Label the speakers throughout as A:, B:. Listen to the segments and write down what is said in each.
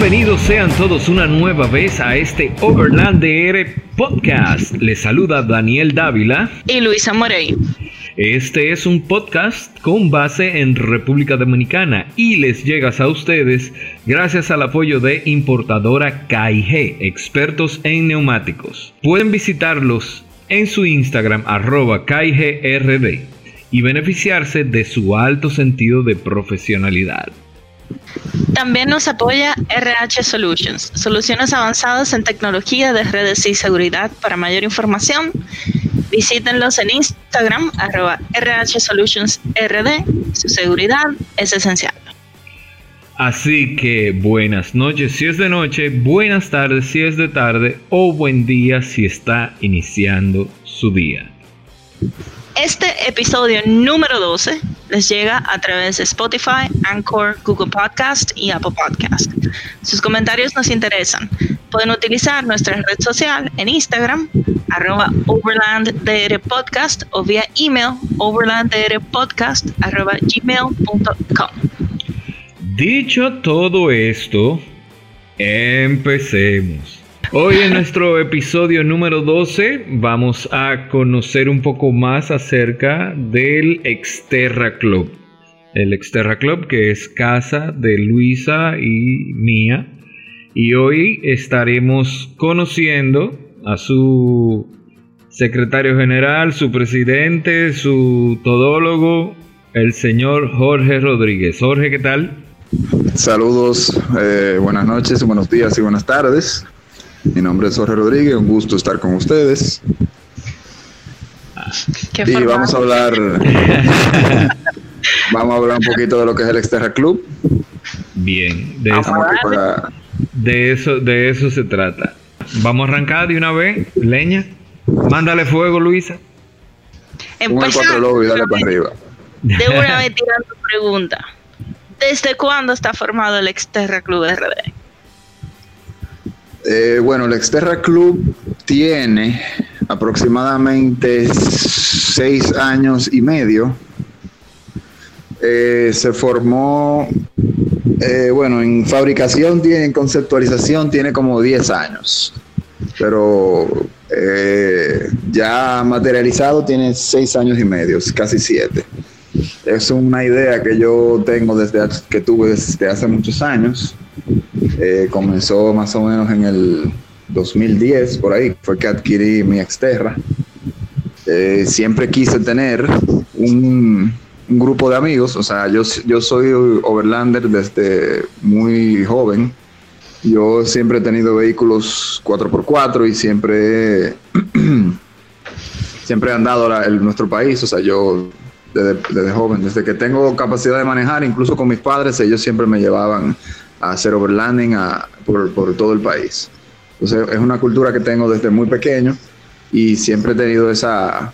A: Bienvenidos sean todos una nueva vez a este Overland DR Podcast. Les saluda Daniel Dávila
B: y Luisa Morey.
A: Este es un podcast con base en República Dominicana y les llega a ustedes gracias al apoyo de importadora KIG, expertos en neumáticos. Pueden visitarlos en su Instagram arroba KIGRD y beneficiarse de su alto sentido de profesionalidad.
B: También nos apoya RH Solutions, soluciones avanzadas en tecnología de redes y seguridad. Para mayor información, visítenlos en Instagram, arroba RH Solutions RD. Su seguridad es esencial.
A: Así que buenas noches si es de noche, buenas tardes si es de tarde o buen día si está iniciando su día.
B: Este episodio número 12 les llega a través de Spotify, Anchor, Google Podcast y Apple Podcast. Sus comentarios nos interesan. Pueden utilizar nuestra red social en Instagram, arroba Podcast o vía email overlanddrpodcast arroba gmail.com.
A: Dicho todo esto, empecemos. Hoy en nuestro episodio número 12 vamos a conocer un poco más acerca del Exterra Club. El Exterra Club que es casa de Luisa y mía. Y hoy estaremos conociendo a su secretario general, su presidente, su todólogo, el señor Jorge Rodríguez. Jorge, ¿qué tal?
C: Saludos, eh, buenas noches, buenos días y buenas tardes. Mi nombre es Jorge Rodríguez, un gusto estar con ustedes. y vamos a hablar vamos a hablar un poquito de lo que es el Exterra Club.
A: Bien, de eso, de eso, de eso se trata. Vamos a arrancar de una vez, leña. Mándale fuego, Luisa.
C: Un cuatro y dale para arriba.
B: De una vez tirando pregunta. ¿Desde cuándo está formado el Exterra Club RD?
C: Eh, bueno, el Exterra Club tiene aproximadamente seis años y medio. Eh, se formó, eh, bueno, en fabricación, tiene, en conceptualización tiene como 10 años, pero ya materializado tiene seis años y medio, casi siete. Es una idea que yo tengo desde que tuve desde hace muchos años eh, comenzó más o menos en el 2010, por ahí, fue que adquirí mi Exterra. Eh, siempre quise tener un, grupo de amigos, o sea, yo, yo soy overlander desde muy joven. Yo siempre he tenido vehículos 4x4 y siempre, siempre he andado en nuestro país, o sea, yo desde, desde, joven, desde que tengo capacidad de manejar, incluso con mis padres, ellos siempre me llevaban a hacer overlanding por, todo el país. Entonces es una cultura que tengo desde muy pequeño y siempre he tenido esa,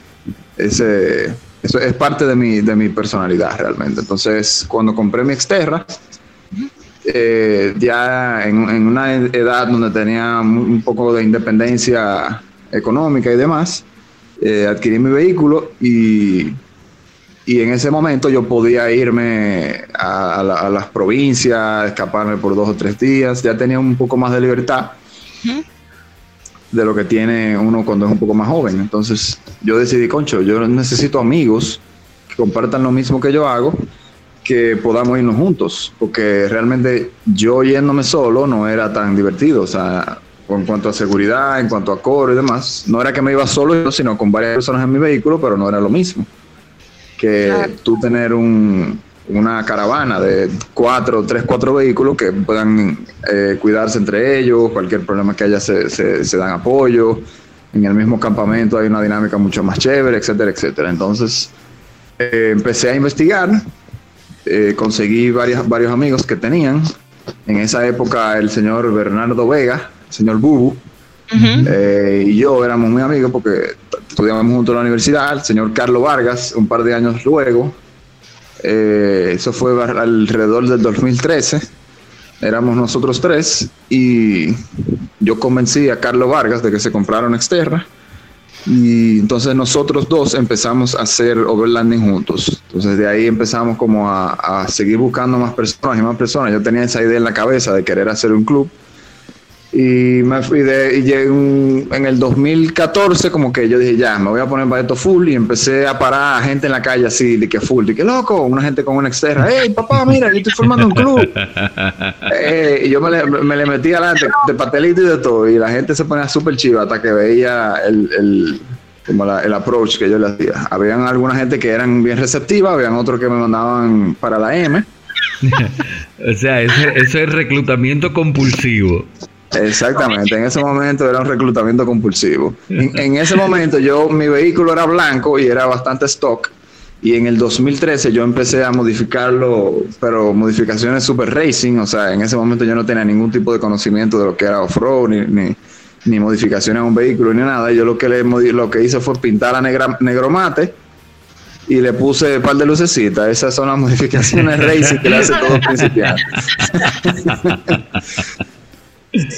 C: ese, eso es parte de mi, de mi personalidad realmente. Entonces cuando compré mi Exterra, eh, ya en, en, una edad donde tenía un poco de independencia económica y demás, eh, adquirí mi vehículo y y en ese momento yo podía irme a, las provincias, escaparme por dos o tres días, ya tenía un poco más de libertad de lo que tiene uno cuando es un poco más joven. Entonces yo decidí, concho, yo necesito amigos que compartan lo mismo que yo hago, que podamos irnos juntos, porque realmente yo yéndome solo no era tan divertido, o sea, en cuanto a seguridad, en cuanto a coro y demás, no era que me iba solo, sino con varias personas en mi vehículo, pero no era lo mismo que tú tener una caravana de cuatro, tres, cuatro vehículos que puedan eh, cuidarse entre ellos, cualquier problema que haya se, se, dan apoyo, en el mismo campamento hay una dinámica mucho más chévere, etcétera, etcétera. Entonces eh, empecé a investigar, eh, conseguí varios, varios amigos que tenían, en esa época el señor Bernardo Vega, el señor Bubu, y yo éramos muy amigos porque estudiamos juntos en la universidad, el señor Carlos Vargas, un par de años luego. Eh, eso fue alrededor del 2013. Éramos nosotros tres y yo convencí a Carlos Vargas de que se comprara una Exterra Y entonces nosotros dos empezamos a hacer overlanding juntos. Entonces de ahí empezamos como a seguir buscando más personas y más personas. Yo tenía esa idea en la cabeza de querer hacer un club y me fui de, y en el 2014 como que yo dije, ya, me voy a poner para esto full y empecé a parar a gente en la calle así, de que full, de que loco, una gente con una externa, hey papá, mira, yo estoy formando un club. Eh, y yo me le, metí adelante de patelito y de todo, y la gente se ponía súper chiva hasta que veía el, el como el approach que yo le hacía. Habían alguna gente que eran bien receptivas, habían otros que me mandaban para la M.
A: o sea, eso es reclutamiento compulsivo.
C: Exactamente, en ese momento era un reclutamiento compulsivo. En, ese momento yo, mi vehículo era blanco y era bastante stock. Y en el 2013 yo empecé a modificarlo, pero modificaciones super racing. O sea, en ese momento yo no tenía ningún tipo de conocimiento de lo que era off-road, ni, ni, ni modificaciones a un vehículo, ni nada. Yo lo que, le, lo que hice fue pintar a negra, negromate y le puse un par de lucecitas. Esas son las modificaciones racing que le hace todo principiante.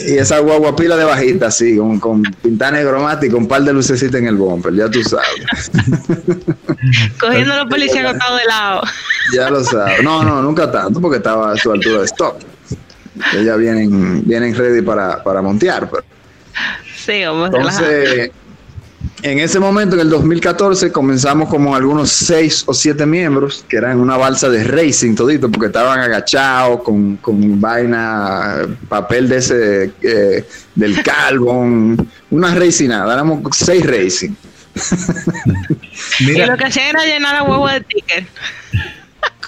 C: Y esa guagua pila de bajita, así, con, con pinta negromática, un par de lucecitas en el bumper, ya tú sabes.
B: Cogiendo a los policías acotados de lado.
C: Ya lo sabes. No, no, nunca tanto, porque estaba a su altura de stop. Ellas vienen, vienen ready para, para montear. Pero.
B: Sí, vamos
C: Entonces, en ese momento, en el 2014, comenzamos como algunos seis o siete miembros, que eran una balsa de racing todito, porque estaban agachados con, con vaina, papel de ese, eh, del carbón, una racing nada, éramos seis racing.
B: Y lo que hacían era llenar la huevo de sticker.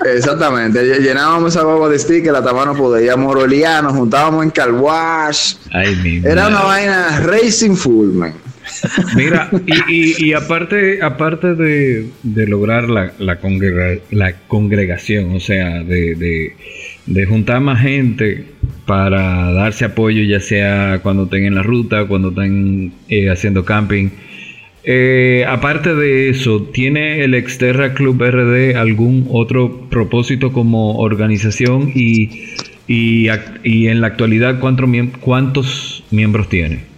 C: Exactamente, llenábamos esa huevo de sticker, la tamano podíamos rolear, nos juntábamos en car wash. Era una vaina racing full, man.
A: Mira, y, aparte, aparte de, lograr la, la, congregación, o sea, de, juntar más gente para darse apoyo, ya sea cuando estén en la ruta, cuando estén eh, haciendo camping. Eh, aparte de eso, ¿tiene el Exterra Club RD algún otro propósito como organización y, y, en la actualidad cuántos miembros tiene?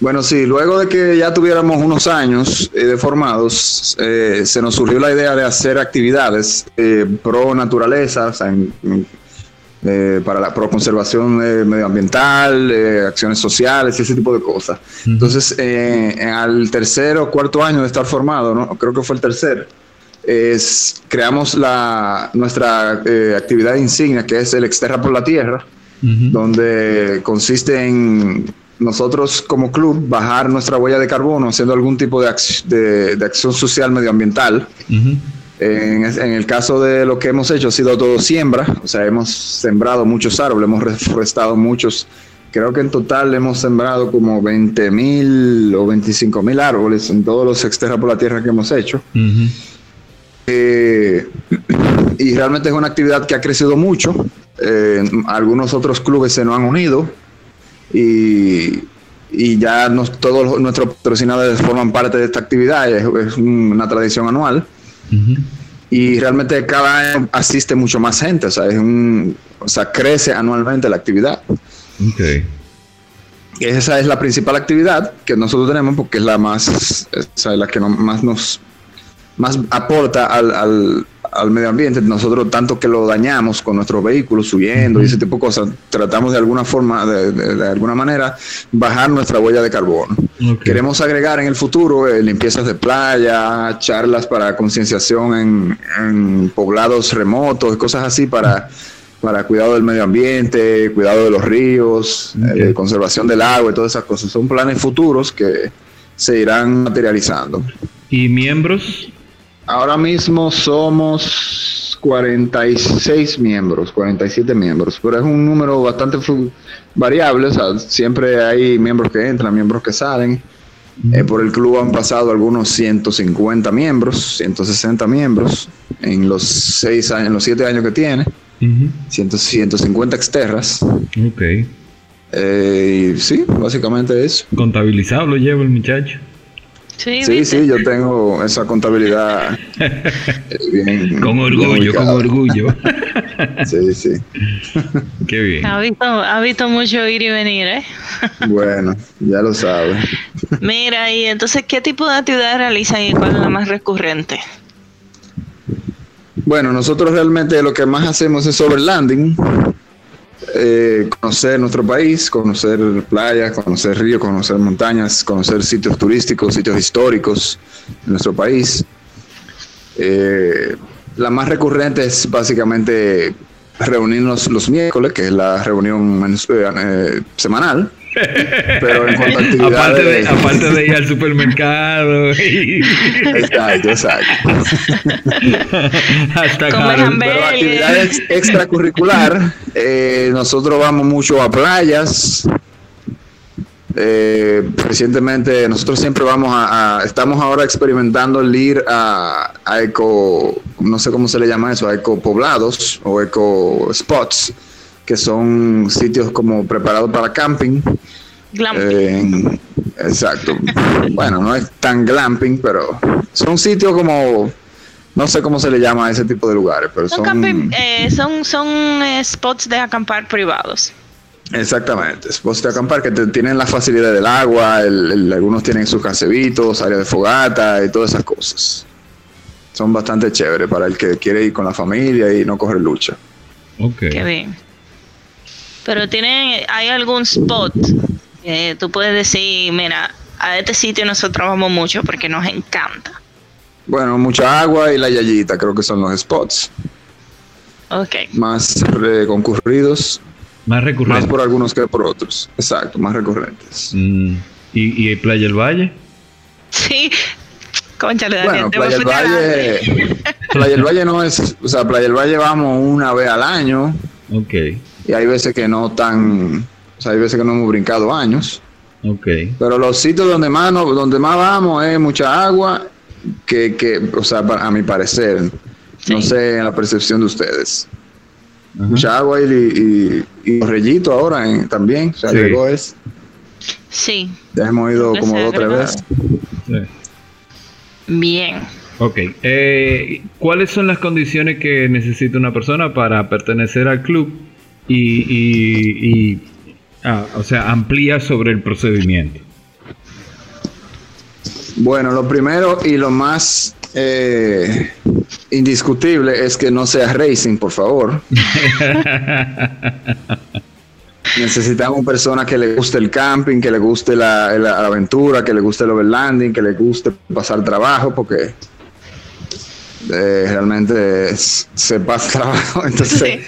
C: Bueno, sí, luego de que ya tuviéramos unos años eh, de formados, eh, se nos surgió la idea de hacer actividades eh, pro naturaleza, o sea, para la pro conservación medioambiental, acciones sociales, ese tipo de cosas. Entonces, al tercer o cuarto año de estar formado, ¿no? creo que fue el tercer, es, creamos la, nuestra actividad insignia, que es el Exterra por la Tierra, donde consiste en nosotros como club bajar nuestra huella de carbono haciendo algún tipo de, de, acción social medioambiental. en, el caso de lo que hemos hecho ha sido todo siembra, o sea, hemos sembrado muchos árboles, hemos reforestado muchos, creo que en total hemos sembrado como 20 mil o 25 mil árboles en todos los exterra por la tierra que hemos hecho. Eh, y realmente es una actividad que ha crecido mucho. Eh, algunos otros clubes se nos han unido y, ya todos nuestros patrocinadores forman parte de esta actividad, es, una tradición anual. Y realmente cada año asiste mucho más gente, o sea, es un, o sea crece anualmente la actividad. Okay. Esa es la principal actividad que nosotros tenemos porque es la más, la que más nos más aporta al al medio ambiente, nosotros tanto que lo dañamos con nuestros vehículos subiendo y ese tipo de cosas, tratamos de alguna forma, de, alguna manera, bajar nuestra huella de carbono. Queremos agregar en el futuro eh, limpiezas de playa, charlas para concienciación en, poblados remotos, cosas así para, para cuidado del medio ambiente, cuidado de los ríos, eh, conservación del agua y todas esas cosas. Son planes futuros que se irán materializando.
A: ¿Y miembros?
C: Ahora mismo somos 46 miembros, 47 miembros, pero es un número bastante variable, o sea, siempre hay miembros que entran, miembros que salen. Eh, por el club han pasado algunos 150 miembros, 160 miembros en los seis años, en los siete años que tiene. 150 exterras.
A: Ok.
C: Eh, sí, básicamente eso.
A: ¿Contabilizado lo lleva el muchacho?
C: Sí, sí, yo tengo esa contabilidad
A: bien. Con orgullo, con orgullo.
C: sí, sí.
A: Qué bien.
B: Ha visto, ha visto mucho ir y venir, ¿eh?
C: bueno, ya lo sabe.
B: Mira, y entonces, ¿qué tipo de actividades realizan y cuál es la más recurrente?
C: Bueno, nosotros realmente lo que más hacemos es overlanding eh, conocer nuestro país, conocer playas, conocer ríos, conocer montañas, conocer sitios turísticos, sitios históricos en nuestro país. Eh, la más recurrente es básicamente reunirnos los miércoles, que es la reunión eh, semanal. Pero en cuanto a actividades...
A: aparte, de, ir al supermercado.
C: Exacto, exacto. Pero actividades extracurricular, eh, nosotros vamos mucho a playas. Eh, recientemente nosotros siempre vamos a, estamos ahora experimentando el ir a, a, eco, no sé cómo se le llama eso, a eco poblados o eco spots que son sitios como preparados para camping.
B: Glamping.
C: exacto. bueno, no es tan glamping, pero son sitios como no sé cómo se le llama a ese tipo de lugares, pero son
B: son, eh, son, son eh, spots de acampar privados.
C: Exactamente, spots de acampar que tienen la facilidad del agua, algunos tienen sus casevitos, área de fogata y todas esas cosas. Son bastante chéveres para el que quiere ir con la familia y no coger lucha.
A: Okay.
B: Qué bien. Pero tiene, hay algún spot que tú puedes decir, mira, a este sitio nosotros vamos mucho porque nos encanta.
C: Bueno, mucha agua y la yayita creo que son los spots.
B: Ok.
C: Más concurridos.
A: Más recurrentes.
C: Más por algunos que por otros. Exacto, más recurrentes.
A: Mm, ¿Y, ¿Y Playa del Valle?
B: Sí, Conchale,
C: bueno, Playa del Valle, Playa del Valle no es, o sea, Playa del Valle vamos una vez al año.
A: Ok
C: y hay veces que no tan, o sea, hay veces que no hemos brincado años.
A: Okay.
C: Pero los sitios donde más, donde más vamos es mucha agua, que, que o sea, a mi parecer, no sé en la percepción de ustedes. Mucha agua y, rellitos ahora también, se agregó es.
B: Sí.
C: Ya hemos ido como dos o tres veces.
B: Bien.
A: Ok. Eh, ¿Cuáles son las condiciones que necesita una persona para pertenecer al club? y, ah, o sea, amplía sobre el procedimiento?
C: Bueno, lo primero y lo más eh, indiscutible es que no sea racing, por favor. Necesitamos personas que le guste el camping, que le guste la, aventura, que le guste el overlanding, que le guste pasar trabajo, porque eh, realmente se pasa trabajo. Entonces,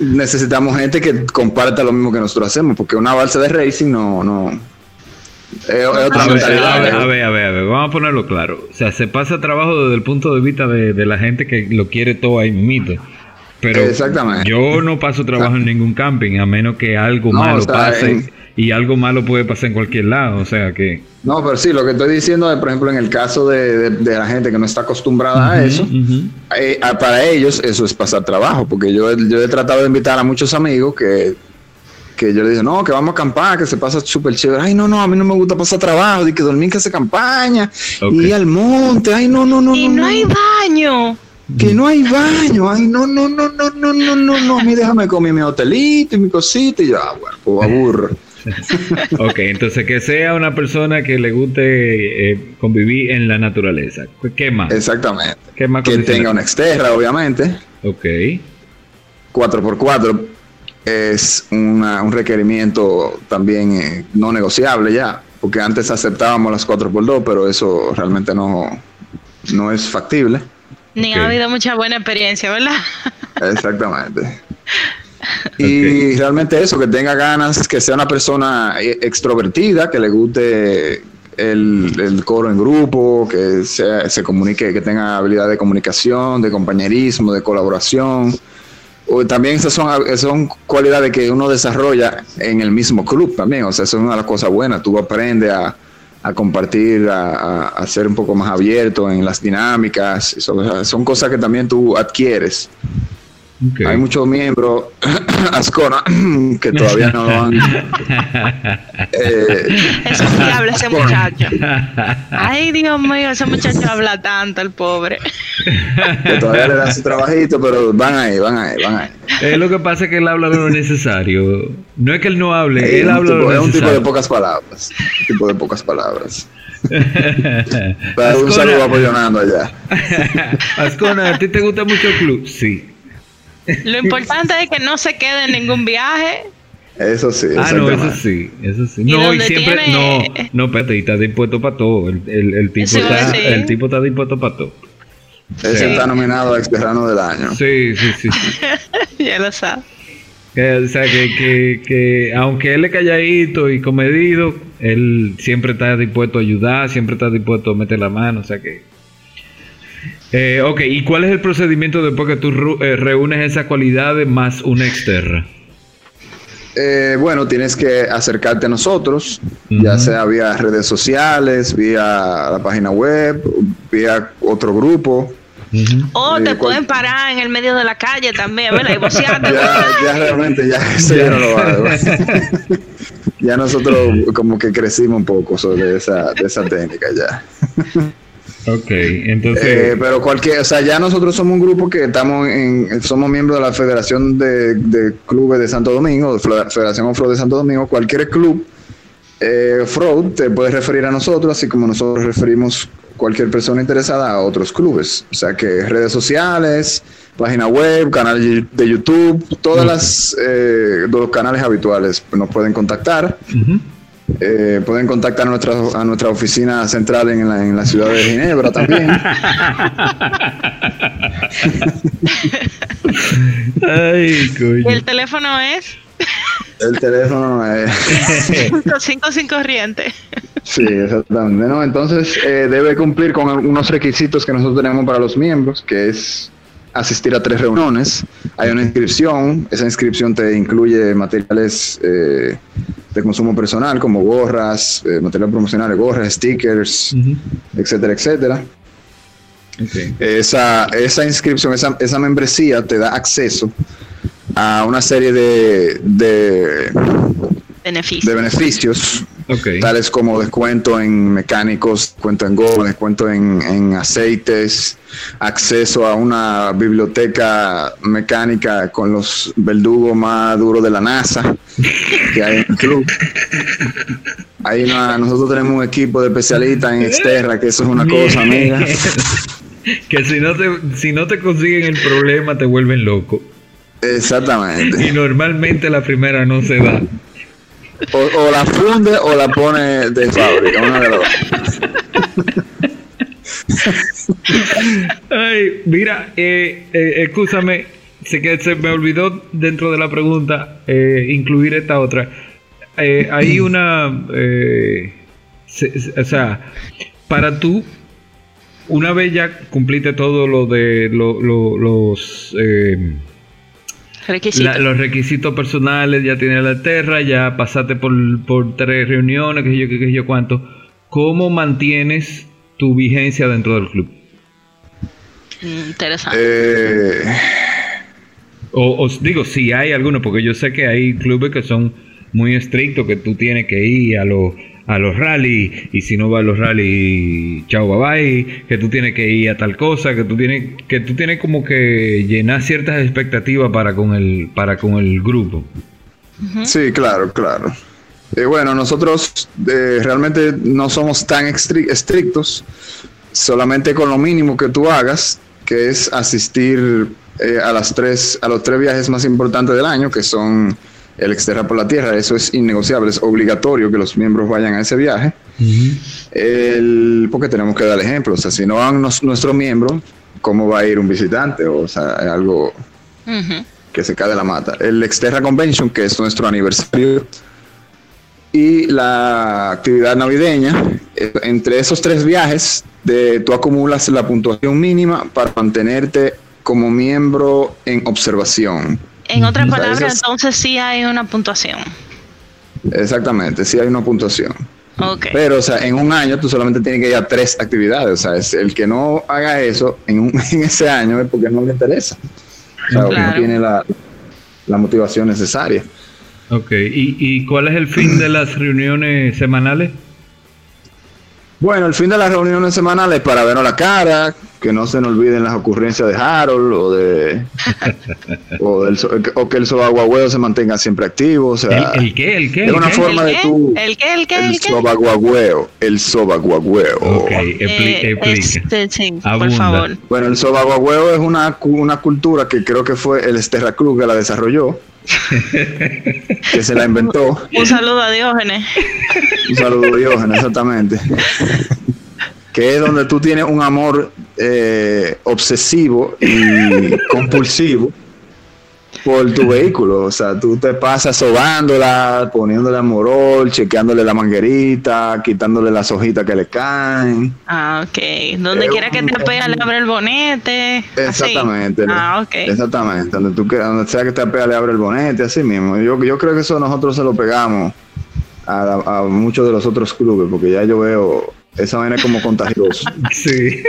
C: necesitamos gente que comparta lo mismo que nosotros hacemos, porque una balsa de racing no, no,
A: otra a, ver, a, ver, a, ver, a ver, vamos a ponerlo claro. O sea, se pasa trabajo desde el punto de vista de, la gente que lo quiere todo ahí mito. Pero
C: Exactamente.
A: yo no paso trabajo en ningún camping, a menos que algo malo pase. Y algo malo puede pasar en cualquier lado, o sea que...
C: No, pero sí, lo que estoy diciendo es, por ejemplo, en el caso de, la gente que no está acostumbrada a eso, eh, para ellos eso es pasar trabajo, porque yo, yo he tratado de invitar a muchos amigos que, que yo les digo, no, que vamos a acampar, que se pasa súper chévere. Ay, no, no, a mí no me gusta pasar trabajo, de que dormir que se campaña, y al monte, ay, no, no, no.
B: Y no, hay baño
C: que no hay baño, ay, no, no, no, no, no, no, no, no, a mí déjame comer mi hotelito y mi cosita y ya, bueno, pues aburro.
A: ok, entonces que sea una persona que le guste eh, convivir en la naturaleza. ¿Qué más?
C: Exactamente. ¿Qué más que tenga una exterra, obviamente.
A: Ok.
C: 4x4 es un requerimiento también eh, no negociable ya, porque antes aceptábamos las 4x2, pero eso realmente no, no es factible.
B: Ni ha habido mucha buena experiencia, ¿verdad?
C: Exactamente. Y realmente eso, que tenga ganas, que sea una persona e-, extrovertida, que le guste el, coro en grupo, que se comunique, que tenga habilidad de comunicación, de compañerismo, de colaboración. También esas son, son cualidades que uno desarrolla en el mismo club también. O sea, eso es una de las cosas buenas. Tú aprendes a, compartir, a, a, ser un poco más abierto en las dinámicas. son cosas que también tú adquieres Okay. Hay muchos miembros Ascona que todavía no lo han.
B: eh, Eso sí habla ese muchacho. Ay, Dios mío, ese muchacho habla tanto, el pobre.
C: que todavía le dan su trabajito, pero van ahí, van ahí, van ahí.
A: Eh, lo que pasa es que él habla de lo necesario. No es que él no hable,
C: eh,
A: él habla
C: tipo,
A: de lo
C: Es un
A: necesario.
C: tipo de pocas palabras. Un tipo de pocas palabras. Pero un saludo apoyonando allá.
A: Ascona, ¿a ti te gusta mucho el club? Sí.
B: Lo importante es que no se quede en ningún viaje.
C: Eso sí.
A: Ah, no, eso sí, eso sí.
B: ¿Y
A: No, y siempre,
B: tiene-
A: no, no, espérate, y está dispuesto para todo. El, el, el tipo está, el tipo está dispuesto para todo.
C: Ese
B: Sí.
C: está nominado a exterrano del año.
A: Sí, sí, sí. sí.
B: ya lo sabes.
A: Que, o sea, que, que, que aunque él es calladito y comedido, él siempre está dispuesto a ayudar, siempre está dispuesto a meter la mano, o sea que... Eh, ok, ¿y cuál es el procedimiento después que tú eh, reúnes esas cualidades más una externa?
C: Eh, bueno, tienes que acercarte a nosotros, ya sea vía redes sociales, vía la página web, vía otro grupo.
B: O
C: Eh,
B: te
C: cual-
B: pueden parar en el medio de la calle también, ¿verdad? Y bocearte.
C: Ya, ya realmente, ya eso ya no lo hago. ya nosotros como que crecimos un poco sobre esa, de esa técnica ya.
A: Ok, entonces...
C: Eh, pero cualquier, o sea, ya nosotros somos un grupo que estamos en, somos miembros de la Federación de, de Clubes de Santo Domingo, Federación Offroad de Santo Domingo, cualquier club eh, offroad te puedes referir a nosotros, así como nosotros referimos cualquier persona interesada a otros clubes. O sea que redes sociales, página web, canal de YouTube, todas las eh, los canales habituales nos pueden contactar.
A: Ujú.
C: Eh, pueden contactar a nuestra, a nuestra oficina central en la, en la ciudad de Ginebra también.
A: Ay,
B: Y
A: coño.
B: el teléfono es
C: El teléfono es...
B: 5 sin corriente.
C: Sí, exactamente. ¿no? Entonces eh, debe cumplir con unos requisitos que nosotros tenemos para los miembros, que es asistir a tres reuniones. Hay una inscripción, esa inscripción te incluye materiales eh, de consumo personal como gorras, eh, material promocional, gorras, stickers, etcétera, etcétera. Esa, esa inscripción, esa, esa membresía te da acceso a una serie de, de, De beneficios tales como descuento en mecánicos, descuento en goma, descuento en, en aceites, acceso a una biblioteca mecánica con los verdugos más duros de la NASA que hay en el club. Ahí no- nosotros tenemos un equipo de especialistas en Exterra, que eso es una cosa, amiga.
A: que si no te si no te consiguen el problema te vuelven loco.
C: Exactamente.
A: Y normalmente la primera no se da.
C: O, o la funde o la pone de fábrica, una de las dos.
A: Ay, mira, eh, eh, escúchame, sé que se me olvidó dentro de la pregunta eh, incluir esta otra. Eh, hay una, eh, se- se- o sea, para tú, una vez ya cumpliste todo lo de lo- lo- los la- los requisitos personales, ya tienes la terra, ya pasaste por, por tres reuniones, que sé yo, que sé yo cuánto. ¿Cómo mantienes tu vigencia dentro del club?
B: Interesante.
C: Eh,
A: O, os digo, si hay alguno, porque yo sé que hay clubes que son muy estrictos, que tú tienes que ir a los a los rally y si no vas a los rally, chao bye bye, que tú tienes que ir a tal cosa, que tú tienes que tú tienes como que llenar ciertas expectativas para con el para con el grupo.
C: Sí, claro, claro. Eh, bueno, nosotros eh, realmente no somos tan estri- estrictos, solamente con lo mínimo que tú hagas, que es asistir eh, a las tres, a los tres viajes más importantes del año, que son el Exterra por la Tierra. Eso es innegociable, es obligatorio que los miembros vayan a ese viaje. El, porque tenemos que dar ejemplo, o sea, si no van nos- nuestros miembros, ¿cómo va a ir un visitante? O sea, es algo que se cae de la mata. El Exterra Convention, que es nuestro aniversario, y la actividad navideña. Eh, Entre esos tres viajes, de, tú acumulas la puntuación mínima para mantenerte como miembro en observación.
B: En otras
C: O sea,
B: palabras,
C: esas-
B: entonces sí hay una puntuación.
C: Exactamente, sí hay una puntuación.
B: Ok.
C: Pero, o sea, en un año tú solamente tienes que ir a tres actividades. O sea, es el que no haga eso en, un- en ese año es porque no le interesa. O sea, no tiene la, motivación necesaria.
A: Ok, ¿Y, ¿y cuál es el fin de las reuniones semanales?
C: Bueno, el fin de las reuniones semanales para vernos la cara, que no se nos olviden las ocurrencias de Harold o de o, del, o que el sobaguagüeo se mantenga siempre activo. O sea,
A: ¿El, qué? ¿El qué?
C: Es una forma de tú.
B: ¿El qué? ¿El qué?
C: El, el sobaguagüeo. El sobaguagüeo.
A: Ok, eh, explica.
B: Este, por favor.
C: Bueno, el sobaguagüeo es una, una cultura que creo que fue el Esterra Cruz que la desarrolló que se la inventó.
B: Un saludo a Diógenes.
C: Un saludo a Diógenes, exactamente. que es donde tú tienes un amor eh, obsesivo y compulsivo por tu vehículo. O sea, tú te pasas sobándola, poniéndole amorol, chequeándole la manguerita, quitándole las hojitas que le caen.
B: Ah, ok. Donde quiera que te apea, le abre el bonete.
C: Exactamente.
B: Ah, ok.
C: Exactamente. Donde, tú, donde sea que te apea, le abre el bonete, así mismo. Yo, yo creo que eso nosotros se lo pegamos a, a muchos de los otros clubes, porque ya yo veo esa vaina como contagioso.
A: sí.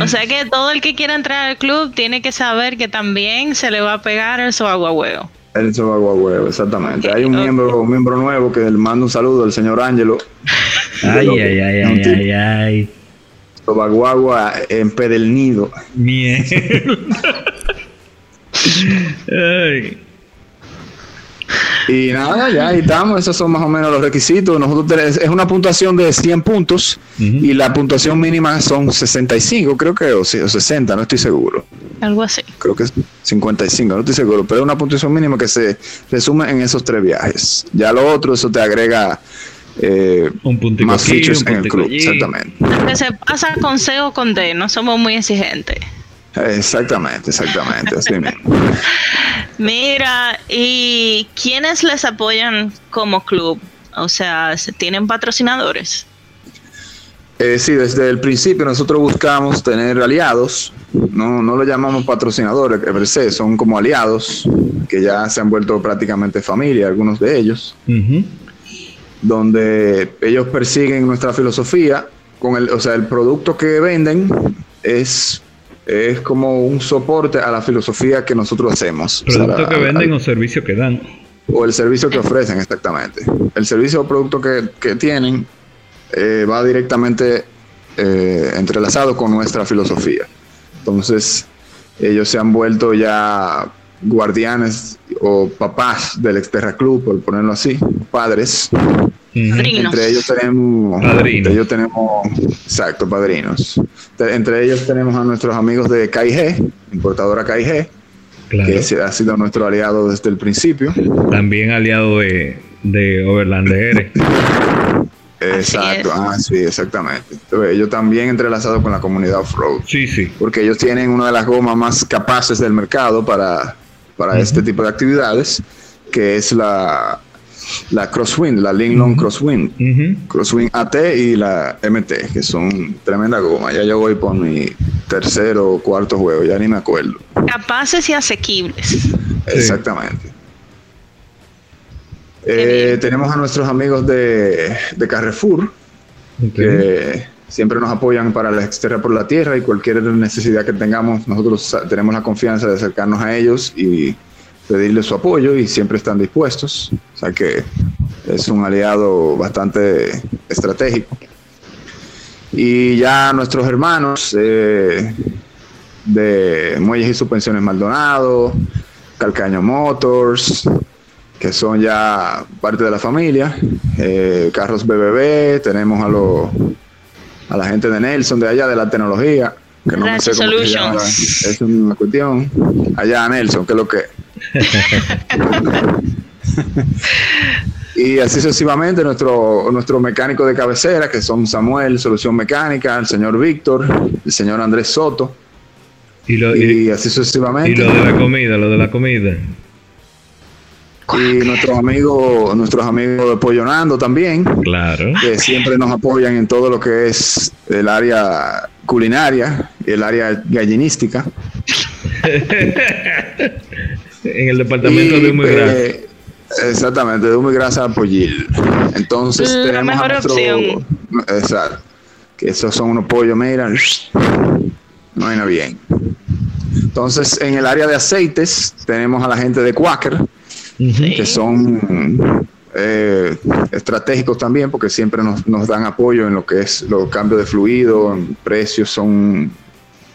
B: O sea que todo el que quiera entrar al club tiene que saber que también se le va a pegar el huevo.
C: El huevo, exactamente. Hay un miembro, un miembro nuevo que le manda un saludo al señor Ángelo.
A: Ay, ay, ay, ay, ay, ay.
C: Sobaguagua en Pedel
A: Mierda. ay.
C: Y nada, ya ahí estamos, esos son más o menos los requisitos. Nosotros es una puntuación de 100 puntos y la puntuación mínima son 65, creo que, o 60, no estoy seguro.
B: Algo así.
C: Creo que es 55, no estoy seguro, pero es una puntuación mínima que se resume en esos tres viajes. Ya lo otro, eso te agrega eh,
A: un
C: más features en el club, exactamente.
B: que se pasa con C o con D, no somos muy exigentes.
C: Exactamente, exactamente, así mismo.
B: Mira, ¿y quiénes les apoyan como club? O sea, ¿tienen patrocinadores?
C: Eh, sí, desde el principio nosotros buscamos tener aliados, no, no lo llamamos patrocinadores, per se, son como aliados que ya se han vuelto prácticamente familia, algunos de ellos, donde ellos persiguen nuestra filosofía, con el, o sea, el producto que venden es es como un soporte a la filosofía que nosotros hacemos.
A: Producto que venden o servicio que dan.
C: O el servicio que ofrecen, exactamente. El servicio o producto que, tienen eh, va directamente eh, entrelazado con nuestra filosofía. Entonces, ellos se han vuelto ya guardianes o papás del Exterra Club, por ponerlo así, padres entre ellos tenemos. Padrinos. ellos tenemos. Exacto, padrinos. Entre ellos tenemos a nuestros amigos de KIG, importadora KIG, que ha sido nuestro aliado desde el principio.
A: También aliado de, de Overlander.
C: Exacto, ah, sí, exactamente. ellos también entrelazados con la comunidad off-road.
A: Sí, sí.
C: Porque ellos tienen una de las gomas más capaces del mercado para, para este tipo de actividades, que es la la Crosswind, la Linglong Crosswind, Crosswind AT y la MT, que son tremenda goma. Ya yo voy por mi tercero o cuarto juego, ya ni me acuerdo.
B: Capaces y asequibles.
C: Exactamente. Eh, tenemos a nuestros amigos de, Carrefour, que siempre nos apoyan para la externa por la tierra y cualquier necesidad que tengamos, nosotros tenemos la confianza de acercarnos a ellos y pedirle su apoyo y siempre están dispuestos. O sea que es un aliado bastante estratégico. Y ya nuestros hermanos eh, de Muelles y Suspensiones Maldonado, Calcaño Motors, que son ya parte de la familia, eh, Carros BBB, tenemos a, los a la gente de Nelson de allá de la tecnología, que no sé cómo se llama, es una cuestión. Allá Nelson, que es lo que y así sucesivamente nuestro, nuestro mecánico de cabecera, que son Samuel, Solución Mecánica, el señor Víctor, el señor Andrés Soto. Y, así sucesivamente.
A: Y lo de la comida, lo de la comida.
C: Y nuestros amigos, nuestros amigos de Pollonando también.
A: Claro.
C: Que siempre nos apoyan en todo lo que es el área culinaria y el área gallinística.
A: en el departamento de Humo y Grasa. Eh,
C: exactamente, de Humo y Grasa Pollil. Entonces
B: La tenemos mejor nuestro, opción.
C: Exacto. Que esos son unos pollos, mira, no viene bien. Entonces, en el área de aceites tenemos a la gente de Quaker, que son eh, estratégicos también porque siempre nos, dan apoyo en lo que es los cambios de fluido, precios son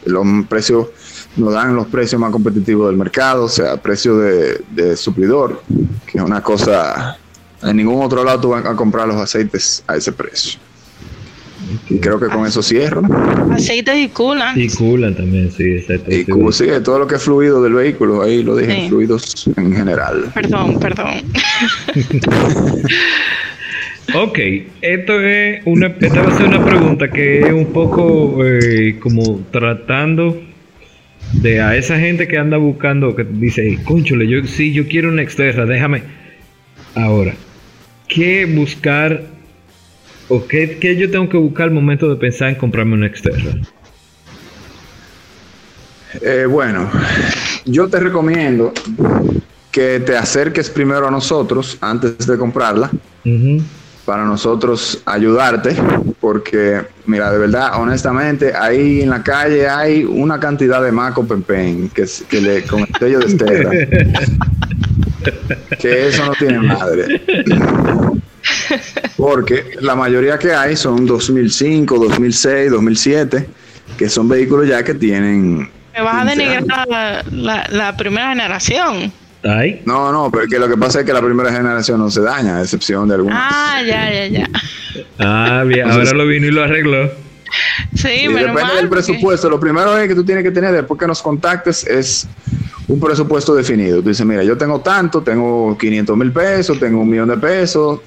C: los precios nos dan los precios más competitivos del mercado, o sea, precio de, de suplidor, que es una cosa, en ningún otro lado tú vas a comprar los aceites a ese precio. Y creo que con eso cierro.
B: Aceites y culan.
A: Y culan también, sí,
C: exacto. Y culan, sí, todo lo que es fluido del vehículo, ahí lo dije, fluidos en general.
B: Perdón, perdón.
A: ok, esto es una, esta va a ser una pregunta que es un poco eh, como tratando de a esa gente que anda buscando, que dice, conchole, yo sí, yo quiero una externa, déjame. Ahora, ¿qué buscar o qué, qué, yo tengo que buscar al momento de pensar en comprarme una externa?
C: Eh, bueno, yo te recomiendo que te acerques primero a nosotros antes de comprarla para nosotros ayudarte, porque, mira, de verdad, honestamente, ahí en la calle hay una cantidad de maco pempen que, que le, con el sello de Estela, que eso no tiene madre. Porque la mayoría que hay son 2005, 2006, 2007, que son vehículos ya que tienen...
B: Me vas a denigrar la, la primera generación.
C: No, no, porque lo que pasa es que la primera generación no se daña, a excepción de algunas.
B: Ah, ya, ya, ya.
A: Ah, bien, ahora lo vino y lo arregló.
B: Sí,
C: y depende del presupuesto. Lo primero es que tú tienes que tener después que nos contactes es un presupuesto definido. Tú dices, mira, yo tengo tanto, tengo 500 mil pesos, tengo un millón de pesos,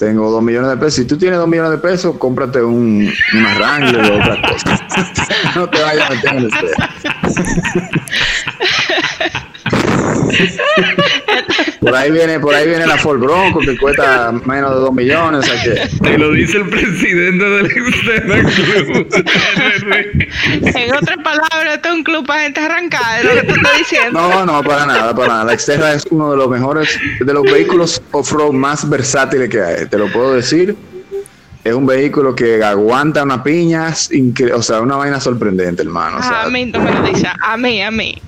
C: tengo dos millones de pesos. Si tú tienes dos millones de pesos, cómprate un, una o otra cosa. no te vayas a meter en el por ahí viene, por ahí viene la Ford Bronco que cuesta menos de 2 millones, o sea que.
A: Te lo dice el presidente del Club.
B: en otras palabras, esto es un club para gente arrancada, es lo que tú estás diciendo.
C: No, no, para nada, para nada. La Exterra es uno de los mejores, de los vehículos off-road más versátiles que hay, te lo puedo decir. Es un vehículo que aguanta una piña, o sea, una vaina sorprendente, hermano.
B: a mí no me lo dice, a mí, a mí.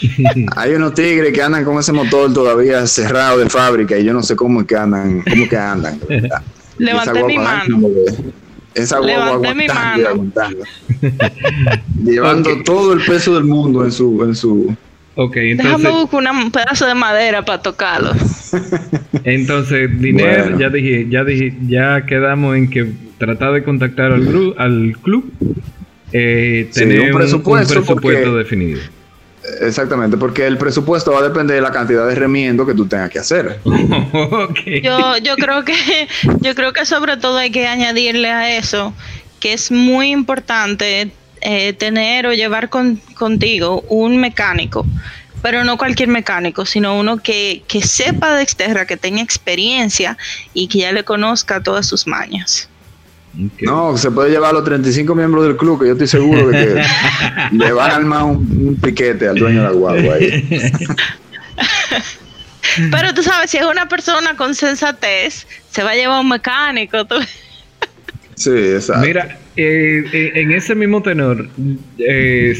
C: Hay unos tigres que andan con ese motor todavía cerrado de fábrica y yo no sé cómo es que andan, cómo que andan.
B: Levanté mi mano.
C: Esa Levanté mi mano. Llevando todo el peso del mundo en su, en su.
A: Okay,
B: entonces, Déjame buscar un pedazo de madera para tocarlo.
A: Entonces, dinero, ya dije, ya dije, ya quedamos en que tratar de contactar al, al club, eh, tener un presupuesto, definido.
C: Exactamente, porque el presupuesto va a depender de la cantidad de remiendo que tú tengas que hacer.
B: yo, yo creo que, yo creo que sobre todo hay que añadirle a eso que es muy importante eh, tener o llevar contigo un mecánico, pero no cualquier mecánico, sino uno que, que sepa de Exterra, que tenga experiencia y que ya le conozca todas sus mañas.
C: No, se puede llevar a los 35 miembros del club, que yo estoy seguro de que le van a armar un, piquete al dueño de la guagua ahí.
B: Pero tú sabes, si es una persona con sensatez, se va a llevar un mecánico.
C: Sí, exacto.
A: Mira, eh, eh, en ese mismo tenor, eh,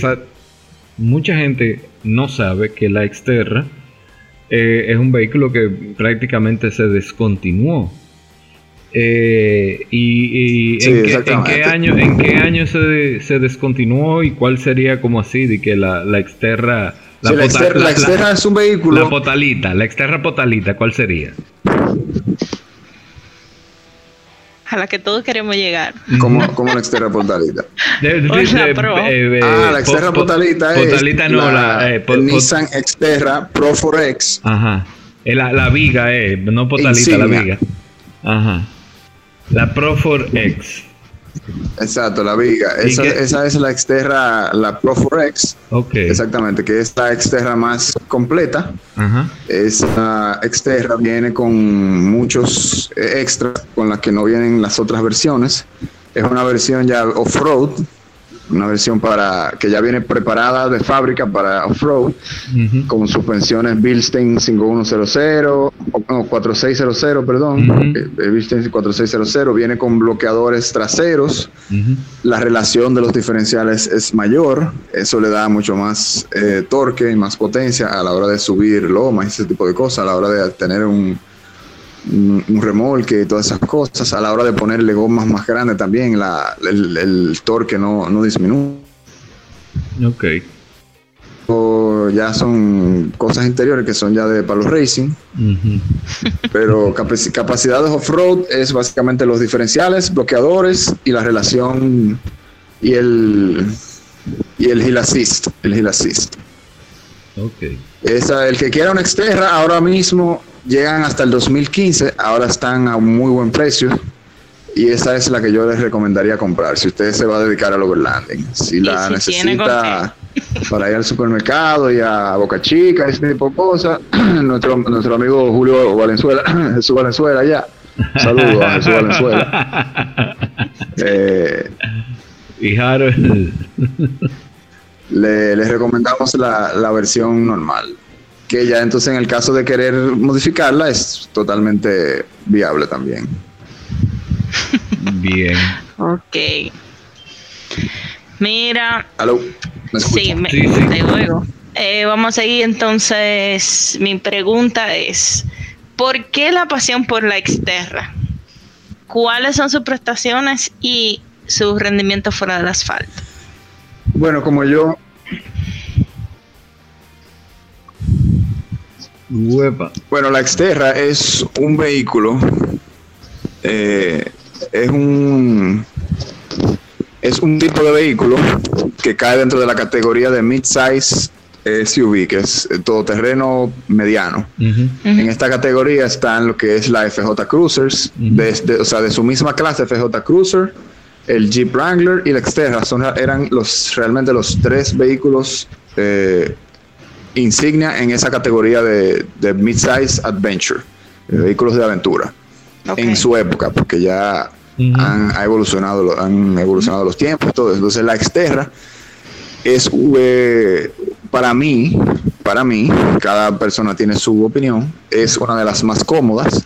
A: mucha gente no sabe que la Exterra es un vehículo que prácticamente se descontinuó. Eh, y, en, qué, año en qué año se, se, descontinuó y cuál sería como así de que la, la exterra
C: la, exterra, es un vehículo
A: la potalita la exterra potalita cuál sería
B: a la que todos queremos llegar.
C: Como, como la exterra potalita
A: eh,
C: eh, ah la exterra potalita es
A: potalita no la,
C: Nissan Exterra Pro Forex.
A: Ajá. La, la viga eh no potalita la viga. Ajá. La Profor X.
C: Exacto, la viga. Esa, esa, es la exterra, la Profor X.
A: Ok.
C: Exactamente, que es la exterra más completa. Ajá. Esa exterra viene con muchos extras con las que no vienen las otras versiones. Es una versión ya off-road, una versión para que ya viene preparada de fábrica para off-road, con suspensiones Bilstein 5100, no, 4600, perdón,
A: Ujú.
C: eh, el Vistex 4600 viene con bloqueadores traseros,
A: Ujú.
C: la relación de los diferenciales es mayor, eso le da mucho más eh, torque y más potencia a la hora de subir lomas y ese tipo de cosas, a la hora de tener un, un, un remolque y todas esas cosas, a la hora de ponerle gomas más grandes también, la, el, el torque no, no disminuye.
A: Ok.
C: O ya son cosas interiores que son ya de para los racing, pero capaci- capacidades off-road es básicamente los diferenciales, bloqueadores y la relación y el y el hill assist, el hill assist.
A: Ok.
C: Esa, el que quiera una Xterra ahora mismo llegan hasta el 2015, ahora están a un muy buen precio y esa es la que yo les recomendaría comprar si usted se va a dedicar al overlanding. Si la
B: si
C: necesita para ir al supermercado y a Boca Chica, ese tipo de cosas, nuestro, nuestro amigo Julio Valenzuela, Jesús Valenzuela allá. Saludos a Jesús Valenzuela. Eh,
A: Y Harold.
C: le, les recomendamos la, la versión normal. Que ya entonces en el caso de querer modificarla es totalmente viable también.
A: Bien.
B: Ok. Mira,
C: ¿Aló? ¿Me
B: sí, me,
A: Sí, sí.
B: te oigo. Eh, vamos a seguir entonces. Mi pregunta es: ¿por qué la pasión por la Xterra? ¿Cuáles son sus prestaciones y su rendimiento fuera del asfalto?
C: Bueno, como yo, Bueno, la Xterra es un vehículo, eh, es un es un tipo de vehículo que cae dentro de la categoría de mid-size SUV, que es eh, todoterreno mediano. En esta categoría están lo que es la FJ Cruisers,
A: Ujú.
C: de, de- o sea, de su misma clase FJ Cruiser, el Jeep Wrangler y la Xterra. Son, eran los, realmente los tres vehículos eh, insignia en esa categoría de, de Midsize Adventure, de vehículos de aventura, en su época, porque ya han, ha evolucionado, han evolucionado los tiempos, todo eso. Entonces la Xterra es eh, para mí, para mí, cada persona tiene su opinión, es una de las más cómodas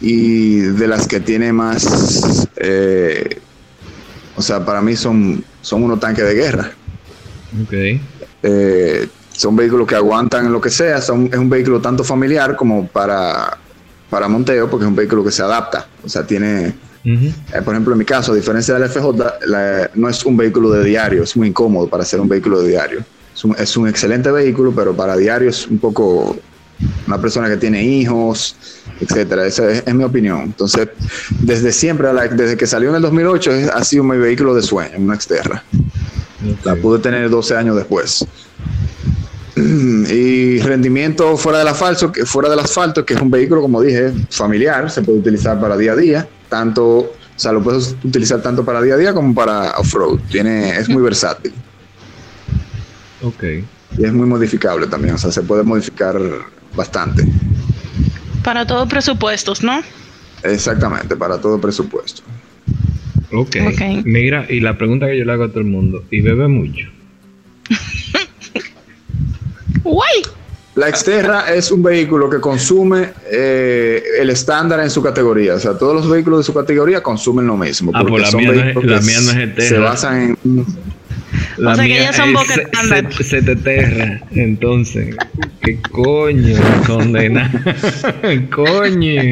C: y de las que tiene más, eh, o sea, para mí son, son unos tanques de guerra.
A: Ok.
C: Eh, son vehículos que aguantan lo que sea, son, es un vehículo tanto familiar como para, para monteo, porque es un vehículo que se adapta, o sea, tiene... Eh, por ejemplo, en mi caso, a diferencia del FJ, la- no es un vehículo de diario, es muy incómodo para ser un vehículo de diario. Es un, es un excelente vehículo, pero para diario es un poco una persona que tiene hijos, etcétera. Esa es, es mi opinión. Entonces, desde siempre, desde que salió en el 2008, es- ha sido mi vehículo de sueño, una Xterra. La pude tener 12 años después. Y rendimiento fuera del asfalto, que fuera del asfalto, que es un vehículo, como dije, familiar, se puede utilizar para día a día, tanto, o sea, lo puedes utilizar tanto para día a día como para off-road. Tiene, es muy versátil
A: Ok.
C: y es muy modificable también, o sea, se puede modificar bastante.
B: Para todos presupuestos, ¿no?
C: Exactamente, para todo presupuesto.
A: Ok.
B: Ok.
A: Mira, y la pregunta que yo le hago a todo el mundo, ¿y bebe mucho?
B: ¡Guay!
C: La Xterra es un vehículo que consume eh, el estándar en su categoría. O sea, todos los vehículos de su categoría consumen lo mismo.
A: Ah,
C: porque
A: pues la
C: son
A: mía no es-
C: vehículos
A: la
C: que
A: mía no es
C: se basan en...
A: La
B: O sea que ellas son boca
A: se,
B: estándar.
A: se, se te terra. Entonces, ¿qué coño? Condena. coño.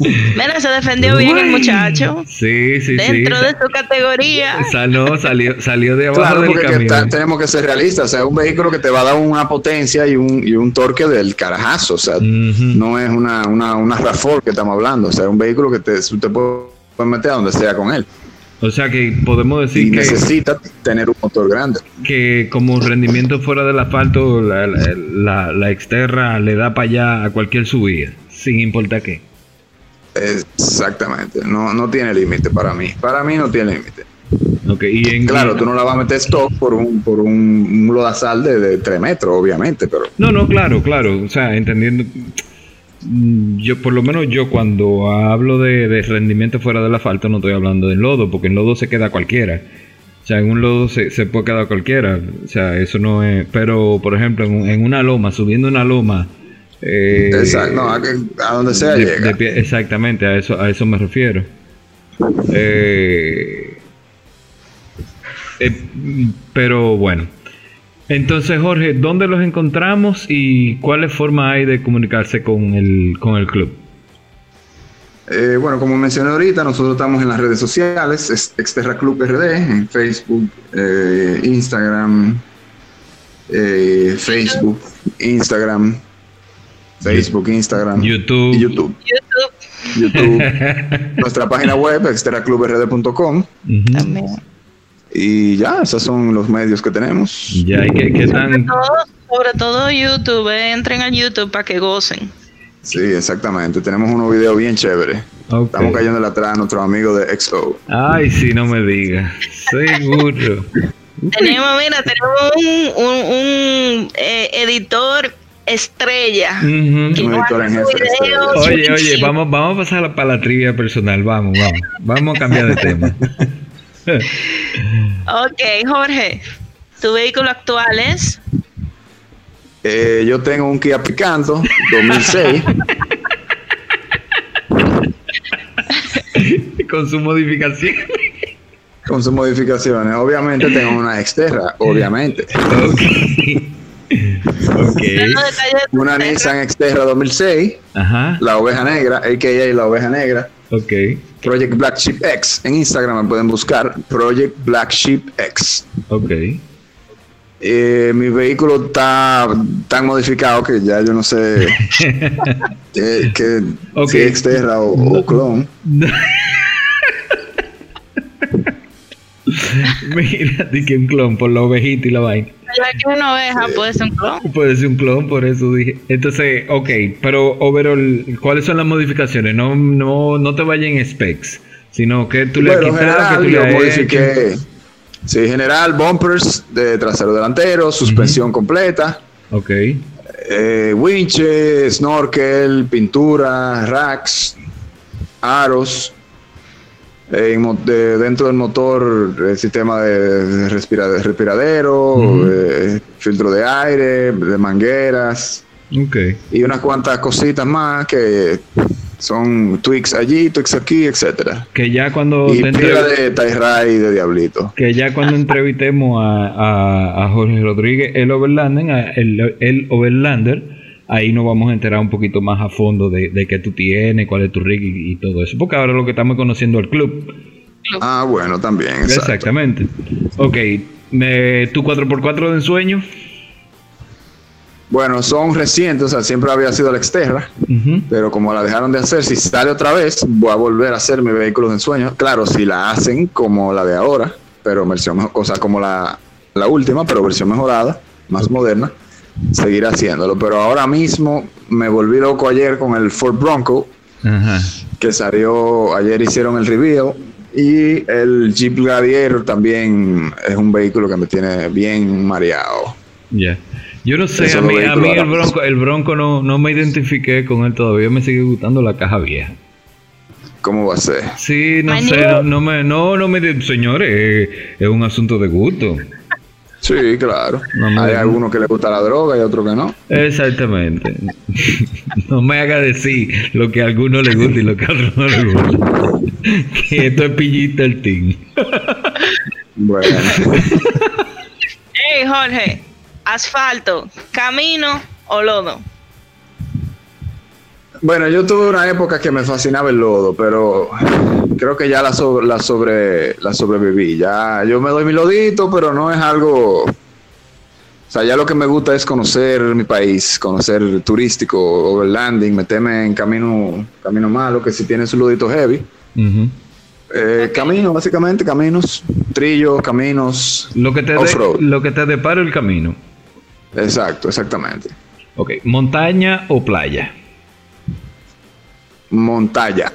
B: Mira, se defendió bien el muchacho.
A: Sí, sí,
B: Dentro
A: sí.
B: de su categoría.
A: Sa- no, salió, salió de abajo
C: Claro,
A: del
C: porque que
A: camión.
C: tenemos que ser realistas. O sea, es un vehículo que te va a dar una potencia y un, y un torque del carajazo. O sea, no es una, una, una RAV4 que estamos hablando. O sea, es un vehículo que te, te puede meter a donde sea con él.
A: O sea que podemos
C: Y
A: decir que,
C: necesita tener un motor grande.
A: que como rendimiento fuera del asfalto, la, la, la, la le da para allá a cualquier subida, sin importar qué.
C: Exactamente. No, no tiene límite para mí. Para mí no tiene límite.
A: Y en,
C: Claro, tú no la vas a meter stock por un, por un, un lodazal de, de 3 metros, obviamente, pero
A: No, no, claro, claro. O sea, entendiendo. Mm, Yo, por lo menos yo, cuando hablo de, de rendimiento fuera del asfalto, no estoy hablando del lodo, porque en lodo se queda cualquiera. O sea, en un lodo se, se puede quedar cualquiera. O sea, eso no es. Pero, por ejemplo, en, un- en una loma, subiendo una loma Eh,
C: Exacto, no, a, donde sea
A: de-
C: llega.
A: de pie- exactamente, a eso, a eso me refiero. Eh, eh, pero bueno. Entonces, Jorge, ¿dónde los encontramos y cuáles formas hay de comunicarse con el, con el club?
C: Eh, bueno, como mencioné ahorita, nosotros estamos en las redes sociales, es Exterra Club RD, en Facebook, eh, Instagram, eh, Facebook, Instagram, Facebook, Instagram
A: YouTube.
C: y YouTube.
B: YouTube
C: YouTube. Nuestra página web, exterraclubrd.com.
A: Ujú.
B: también.
C: Y ya, esos son los medios que tenemos.
A: Ya, ¿y qué, qué tan...?
B: Todo- sobre todo YouTube, eh, entren a YouTube para que gocen.
C: Sí, exactamente. Tenemos unos videos bien chéveres.
A: Ok.
C: Estamos cayendo atrás a nuestros amigos de XO.
A: Ay, sí, no me digas. Seguro.
B: Tenemos, mira, tenemos un, un, un, eh, editor estrella. Que
C: estrella.
B: videos
A: Oye, oye, vamos, vamos a pasar para la trivia personal. Vamos, vamos. Vamos a cambiar de tema.
B: Ok, Jorge, tu vehículo actual es
C: Eh, yo tengo un Kia Picanto 2006.
A: Con su modificación.
C: con sus modificaciones. Obviamente tengo una Xterra, obviamente.
A: Ok. Ok.
B: Dando detalles de
C: Una Nissan Xterra 2006,
A: Ajá.
C: la oveja negra, a.k.a. la oveja negra.
A: Ok.
C: Project Black Sheep X. En Instagram me pueden buscar Project Black Sheep X.
A: Ok.
C: Eh, mi vehículo está tan modificado que ya yo no sé eh, que
A: Ok.
C: si es Xterra o, o clon.
A: Mira, di que un clon por la ovejita y la vaina.
B: Ya que una oveja puede ser un clon.
A: Puede ser un clon, por eso dije. Entonces, ok, pero overall, ¿cuáles son las modificaciones? No, no, no te vayas en specs, sino que tú le
C: Bueno,
A: quitado, que
C: general,
A: tú le
C: modifiqué. Sí, general, bumpers de trasero delantero, suspensión completa,
A: Ok,
C: eh, winches, snorkel, pintura, racks, aros. En de- dentro del motor, el sistema de respira- de respiradero, eh, filtro de aire, de mangueras
A: ok.
C: y unas cuantas cositas más que son tweaks allí, tweaks aquí, etcétera.
A: Que ya cuando
C: Y
A: te
C: de Tyrray de Diablito.
A: que ya cuando entrevistemos a, a- a Jorge Rodríguez, el Overlander, el, el Overlander, ahí nos vamos a enterar un poquito más a fondo de, de qué tú tienes, cuál es tu rig y, y todo eso. Porque ahora lo que estamos conociendo el club.
C: Ah, bueno, también. exacto.
A: Exactamente. Ok, tu 4x4 de ensueño.
C: Bueno, son recientes, o sea, siempre había sido la Xterra,
A: Ujú.
C: pero como la dejaron de hacer, si sale otra vez, voy a volver a hacer mi vehículo de ensueño. Claro, si la hacen como la de ahora, pero versión mejor, o sea, como la, la última, pero versión mejorada, más moderna, seguir haciéndolo. Pero ahora mismo me volví loco ayer con el Ford Bronco, que salió, ayer hicieron el reveal, y el Jeep Gladiator también es un vehículo que me tiene bien mareado.
A: Ya. Yo no sé,
C: Eso
A: a mí, a mí el Bronco, el Bronco no, no me identifiqué con él todavía, me sigue gustando la caja vieja.
C: ¿Cómo va a ser?
A: Sí, no sé, no, no me, no, no me, señores, eh, es un asunto de gusto.
C: Sí, claro.
A: No me-
C: Hay algunos que les gusta la droga y otros que no.
A: Exactamente. no me haga decir lo que a algunos les gusta y lo que a otros no les gusta. que esto es pillita el team.
C: Bueno,
B: Hey, Jorge, asfalto, camino o lodo.
C: bueno, yo tuve una época que me fascinaba el lodo, pero creo que ya la sobre, la sobre la sobreviví. Ya yo me doy mi lodito, pero no es algo o sea, ya lo que me gusta es conocer mi país, conocer turístico, overlanding, meterme en camino camino malo que si tiene su lodito heavy.
A: Ujú.
C: Eh, Camino, básicamente, caminos, trillos, caminos.
A: lo, que te de- lo que te depara el camino.
C: Exacto, exactamente.
A: Ok, montaña o playa.
C: Montaña.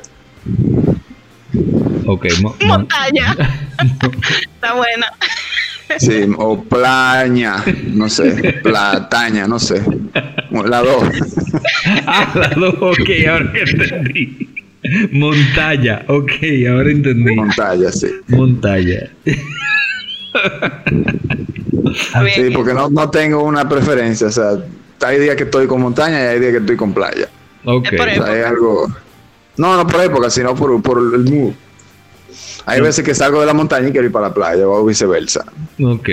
A: Ok, mo- mon-
B: Montaña. Está buena.
C: Sí, o plaña, no sé, plataña, no sé. La dos.
A: Ah, la dos, ok, ahora entendí. Montaña, ok, ahora entendí.
C: Montaña, sí.
A: Montaña.
C: Sí, porque no, no tengo una preferencia, o sea, hay días que estoy con montaña y hay días que estoy con playa.
A: Ok.
C: O sea, es algo. No, no por época, sino por, por el mood. Hay veces que salgo de la montaña y quiero ir para la playa, o viceversa.
A: Ok.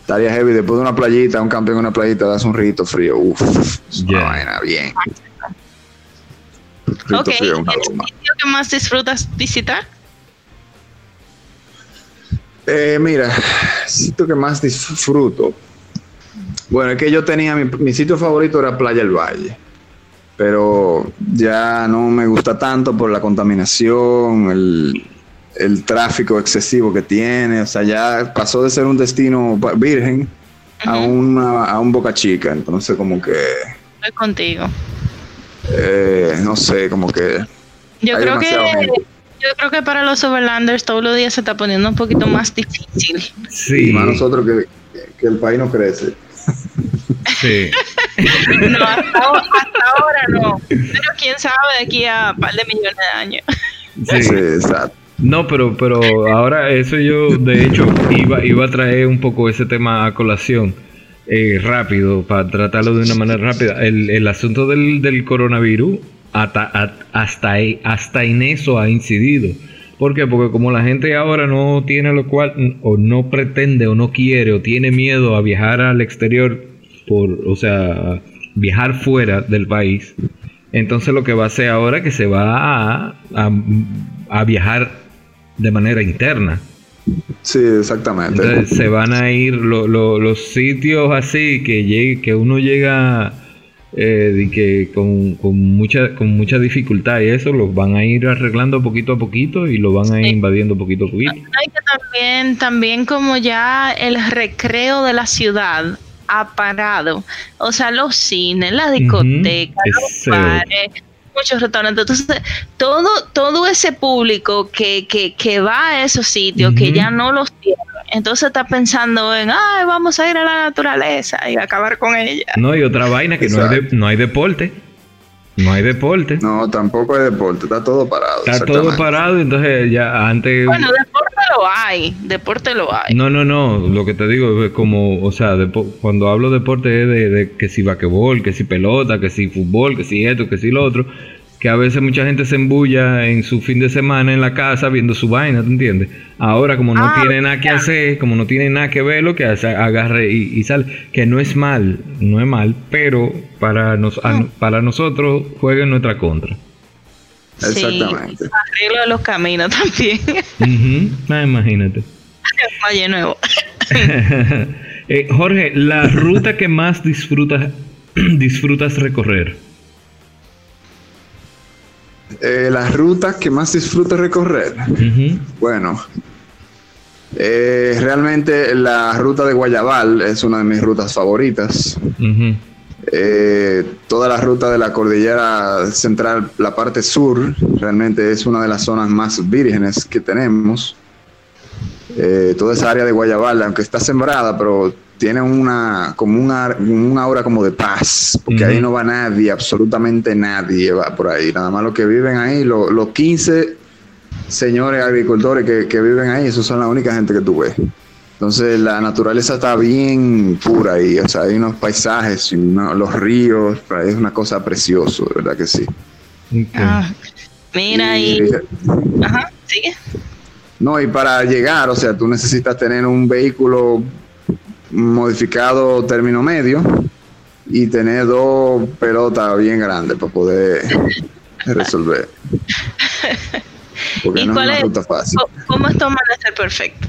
C: Estaría heavy después de una playita, un camping en una playita, das un rito frío. Uf, es una
A: Ya.
C: vaina bien. Rito
B: Ok,
C: frío, una
B: ¿el
C: broma.
B: sitio que más disfrutas visitar?
C: Eh, mira, sitio que más disfruto. Bueno, es que yo tenía mi, mi sitio favorito era Playa del Valle, pero ya no me gusta tanto por la contaminación, el, el tráfico excesivo que tiene, o sea, ya pasó de ser un destino virgen a, una, a un Boca Chica, entonces como que,
B: Estoy contigo.
C: eh, no sé, como que...
B: Yo creo que
C: gente.
B: yo creo que para los overlanders todos los días se está poniendo un poquito más difícil.
A: Sí.
C: Y más nosotros que, que el país no crece.
A: Sí.
B: No, hasta, ahora- hasta ahora no. Pero quién sabe de aquí a un par de millones de años.
A: Sí.
C: Sí, exacto.
A: No, pero, pero ahora eso yo, de hecho, iba, iba a traer un poco ese tema a colación eh, rápido, para tratarlo de una manera rápida. El, el asunto del, del coronavirus, hasta, hasta, hasta en eso ha incidido. ¿Por qué? Porque como la gente ahora no tiene lo cual, o no pretende, o no quiere, o tiene miedo a viajar al exterior, por, o sea, viajar fuera del país, entonces lo que va a hacer ahora es que se va a- a viajar de manera interna.
C: Sí, exactamente.
A: Entonces se van a ir lo- lo- los sitios así que llegue, que uno llega eh, que con, con mucha con mucha dificultad y eso los van a ir arreglando poquito a poquito y lo van a ir
B: Sí.
A: invadiendo poquito a poquito.
B: Hay que también, también como ya el recreo de la ciudad ha parado. O sea, los cines, la discoteca, los bares, muchos restaurantes. Entonces, todo, todo ese público que, que, que va a esos sitios, que ya no los tiene, entonces está pensando en, ay, vamos a ir a la naturaleza y acabar con ella.
A: No, y otra vaina que no hay, de- no hay deporte. No hay deporte.
C: No, tampoco hay deporte, está todo parado.
A: Está todo parado, entonces ya antes...
B: Bueno, deporte lo hay, deporte lo hay.
A: No, no, no, lo que te digo es como, o sea, cuando hablo deporte es de, de que si vaquebol, que si pelota, que si fútbol, que si esto, que si lo otro, que a veces mucha gente se embulla en su fin de semana en la casa viendo su vaina, ¿tú entiendes? Ahora como no
B: Ah,
A: tiene nada que hacer, como no tiene nada que ver, lo que hace, agarre y, y sale, que no es mal, no es mal, pero para, nos, a- para nosotros juega en nuestra contra.
C: Exactamente.
B: Sí, arreglo de los caminos también.
A: Ujú, ah, imagínate.
B: Valle Nuevo.
A: Eh, Jorge, la ruta que más disfrutas disfrutas recorrer.
C: Eh, las rutas que más disfruto recorrer.
A: Ujú,
C: Bueno, eh, realmente la ruta de Guayabal es una de mis rutas favoritas.
A: ujú,
C: Eh, toda la ruta de la cordillera central, la parte sur, realmente es una de las zonas más vírgenes que tenemos. Eh, toda esa área de Guayabal, aunque está sembrada, pero tiene una como una, una aura como de paz, porque ahí no va nadie, absolutamente nadie va por ahí. Nada más los que viven ahí, lo- los 15 señores agricultores que, que viven ahí, esos son la única gente que tú ves. Entonces la naturaleza está bien pura ahí, o sea, hay unos paisajes, y una- los ríos, es una cosa preciosa, de verdad que sí.
B: Ah, mira y... Ajá, sigue.
C: No, y para llegar, o sea, tú necesitas tener un vehículo modificado término medio y tener dos pelotas bien grandes para poder resolver. Porque
B: ¿Y
C: no es
B: cuál
C: una ruta fácil.
B: ¿Cómo es tu amanecer perfecto?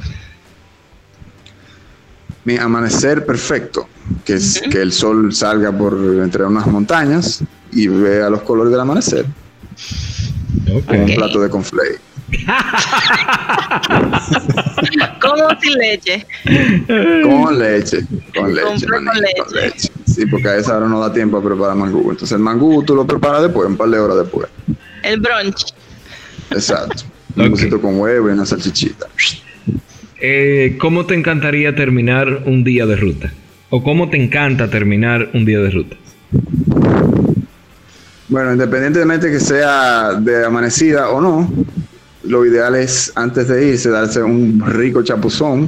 C: Mi amanecer perfecto, que es que el sol salga por entre unas montañas y vea los colores del amanecer
A: Ok.
C: con
B: Ok.
C: un plato de conflay.
B: ¿Cómo sin leche?
C: Con leche, con leche, con leche. Sí, porque a esa hora no da tiempo a preparar mangú. Entonces el mangú tú lo preparas después, un par de horas después.
B: El brunch.
C: Exacto. Un poquito con huevo y una salchichita.
A: Eh, ¿Cómo te encantaría terminar un día de ruta? ¿O cómo te encanta terminar un día de ruta?
C: Bueno, independientemente que sea de amanecida o no, lo ideal es antes de irse darse un rico chapuzón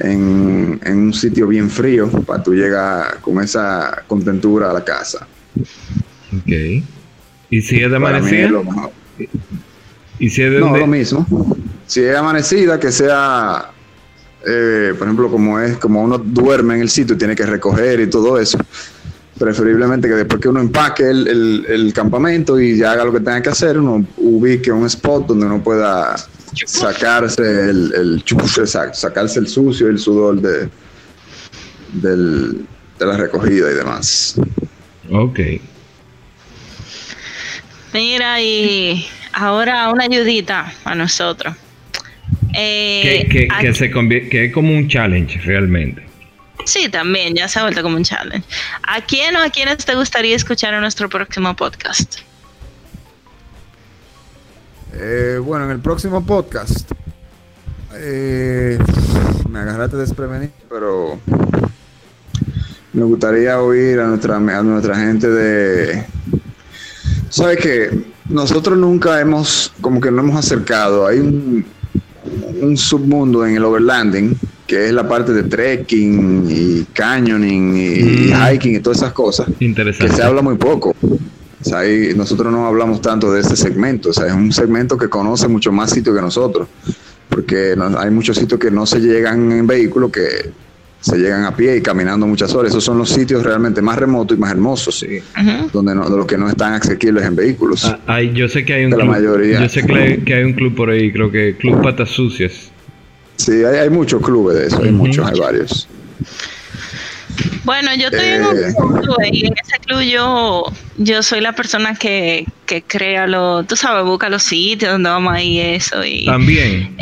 C: en, en un sitio bien frío para tú llegar con esa contentura a la casa.
A: Ok. ¿Y si es de amanecida?
C: Lo mejor.
A: ¿Y si es de
C: No, lo mismo. Si es amanecida, que sea, eh, por ejemplo, como es, como uno duerme en el sitio, tiene que recoger y todo eso. Preferiblemente que después que uno empaque el, el- el campamento y ya haga lo que tenga que hacer, uno ubique un spot donde uno pueda sacarse el, el chuf, exacto, sacarse el sucio y el sudor de, del- de la recogida y demás.
A: Ok.
B: Mira, y ahora una ayudita a nosotros. Eh,
A: Que, que, que se que es como un challenge realmente.
B: Sí, también, ya se ha vuelto como un challenge. ¿A quién o a quiénes te gustaría escuchar en nuestro próximo podcast?
C: Eh, bueno, en el próximo podcast eh, me agarraste desprevenido, pero me gustaría oír a nuestra, a nuestra gente de... ¿Sabes qué? Nosotros nunca hemos, como que no hemos acercado. Hay un, un submundo en el overlanding, que es la parte de trekking y canyoning y,
A: Mm.
C: hiking y todas esas cosas que se habla muy poco. O sea, ahí nosotros no hablamos tanto de ese segmento. O sea, es un segmento que conoce mucho más sitios que nosotros. Porque no- hay muchos sitios que no se llegan en vehículo, que se llegan a pie y caminando muchas horas. Esos son los sitios realmente más remotos y más hermosos,
A: Sí.
C: Donde no, de los que no están asequibles en vehículos.
A: Ah, hay- yo sé que hay un
C: De la
A: club.
C: mayoría.
A: Yo sé que hay, que hay un club por ahí, creo que Club Patas Sucias.
C: Sí, hay, hay muchos clubes de eso, hay muchos, hay varios.
B: Bueno, yo estoy en
C: Eh.
B: un club y en ese club yo, yo soy la persona que, que crea lo, tú sabes, busca los sitios donde vamos a ir y eso. Y
A: También.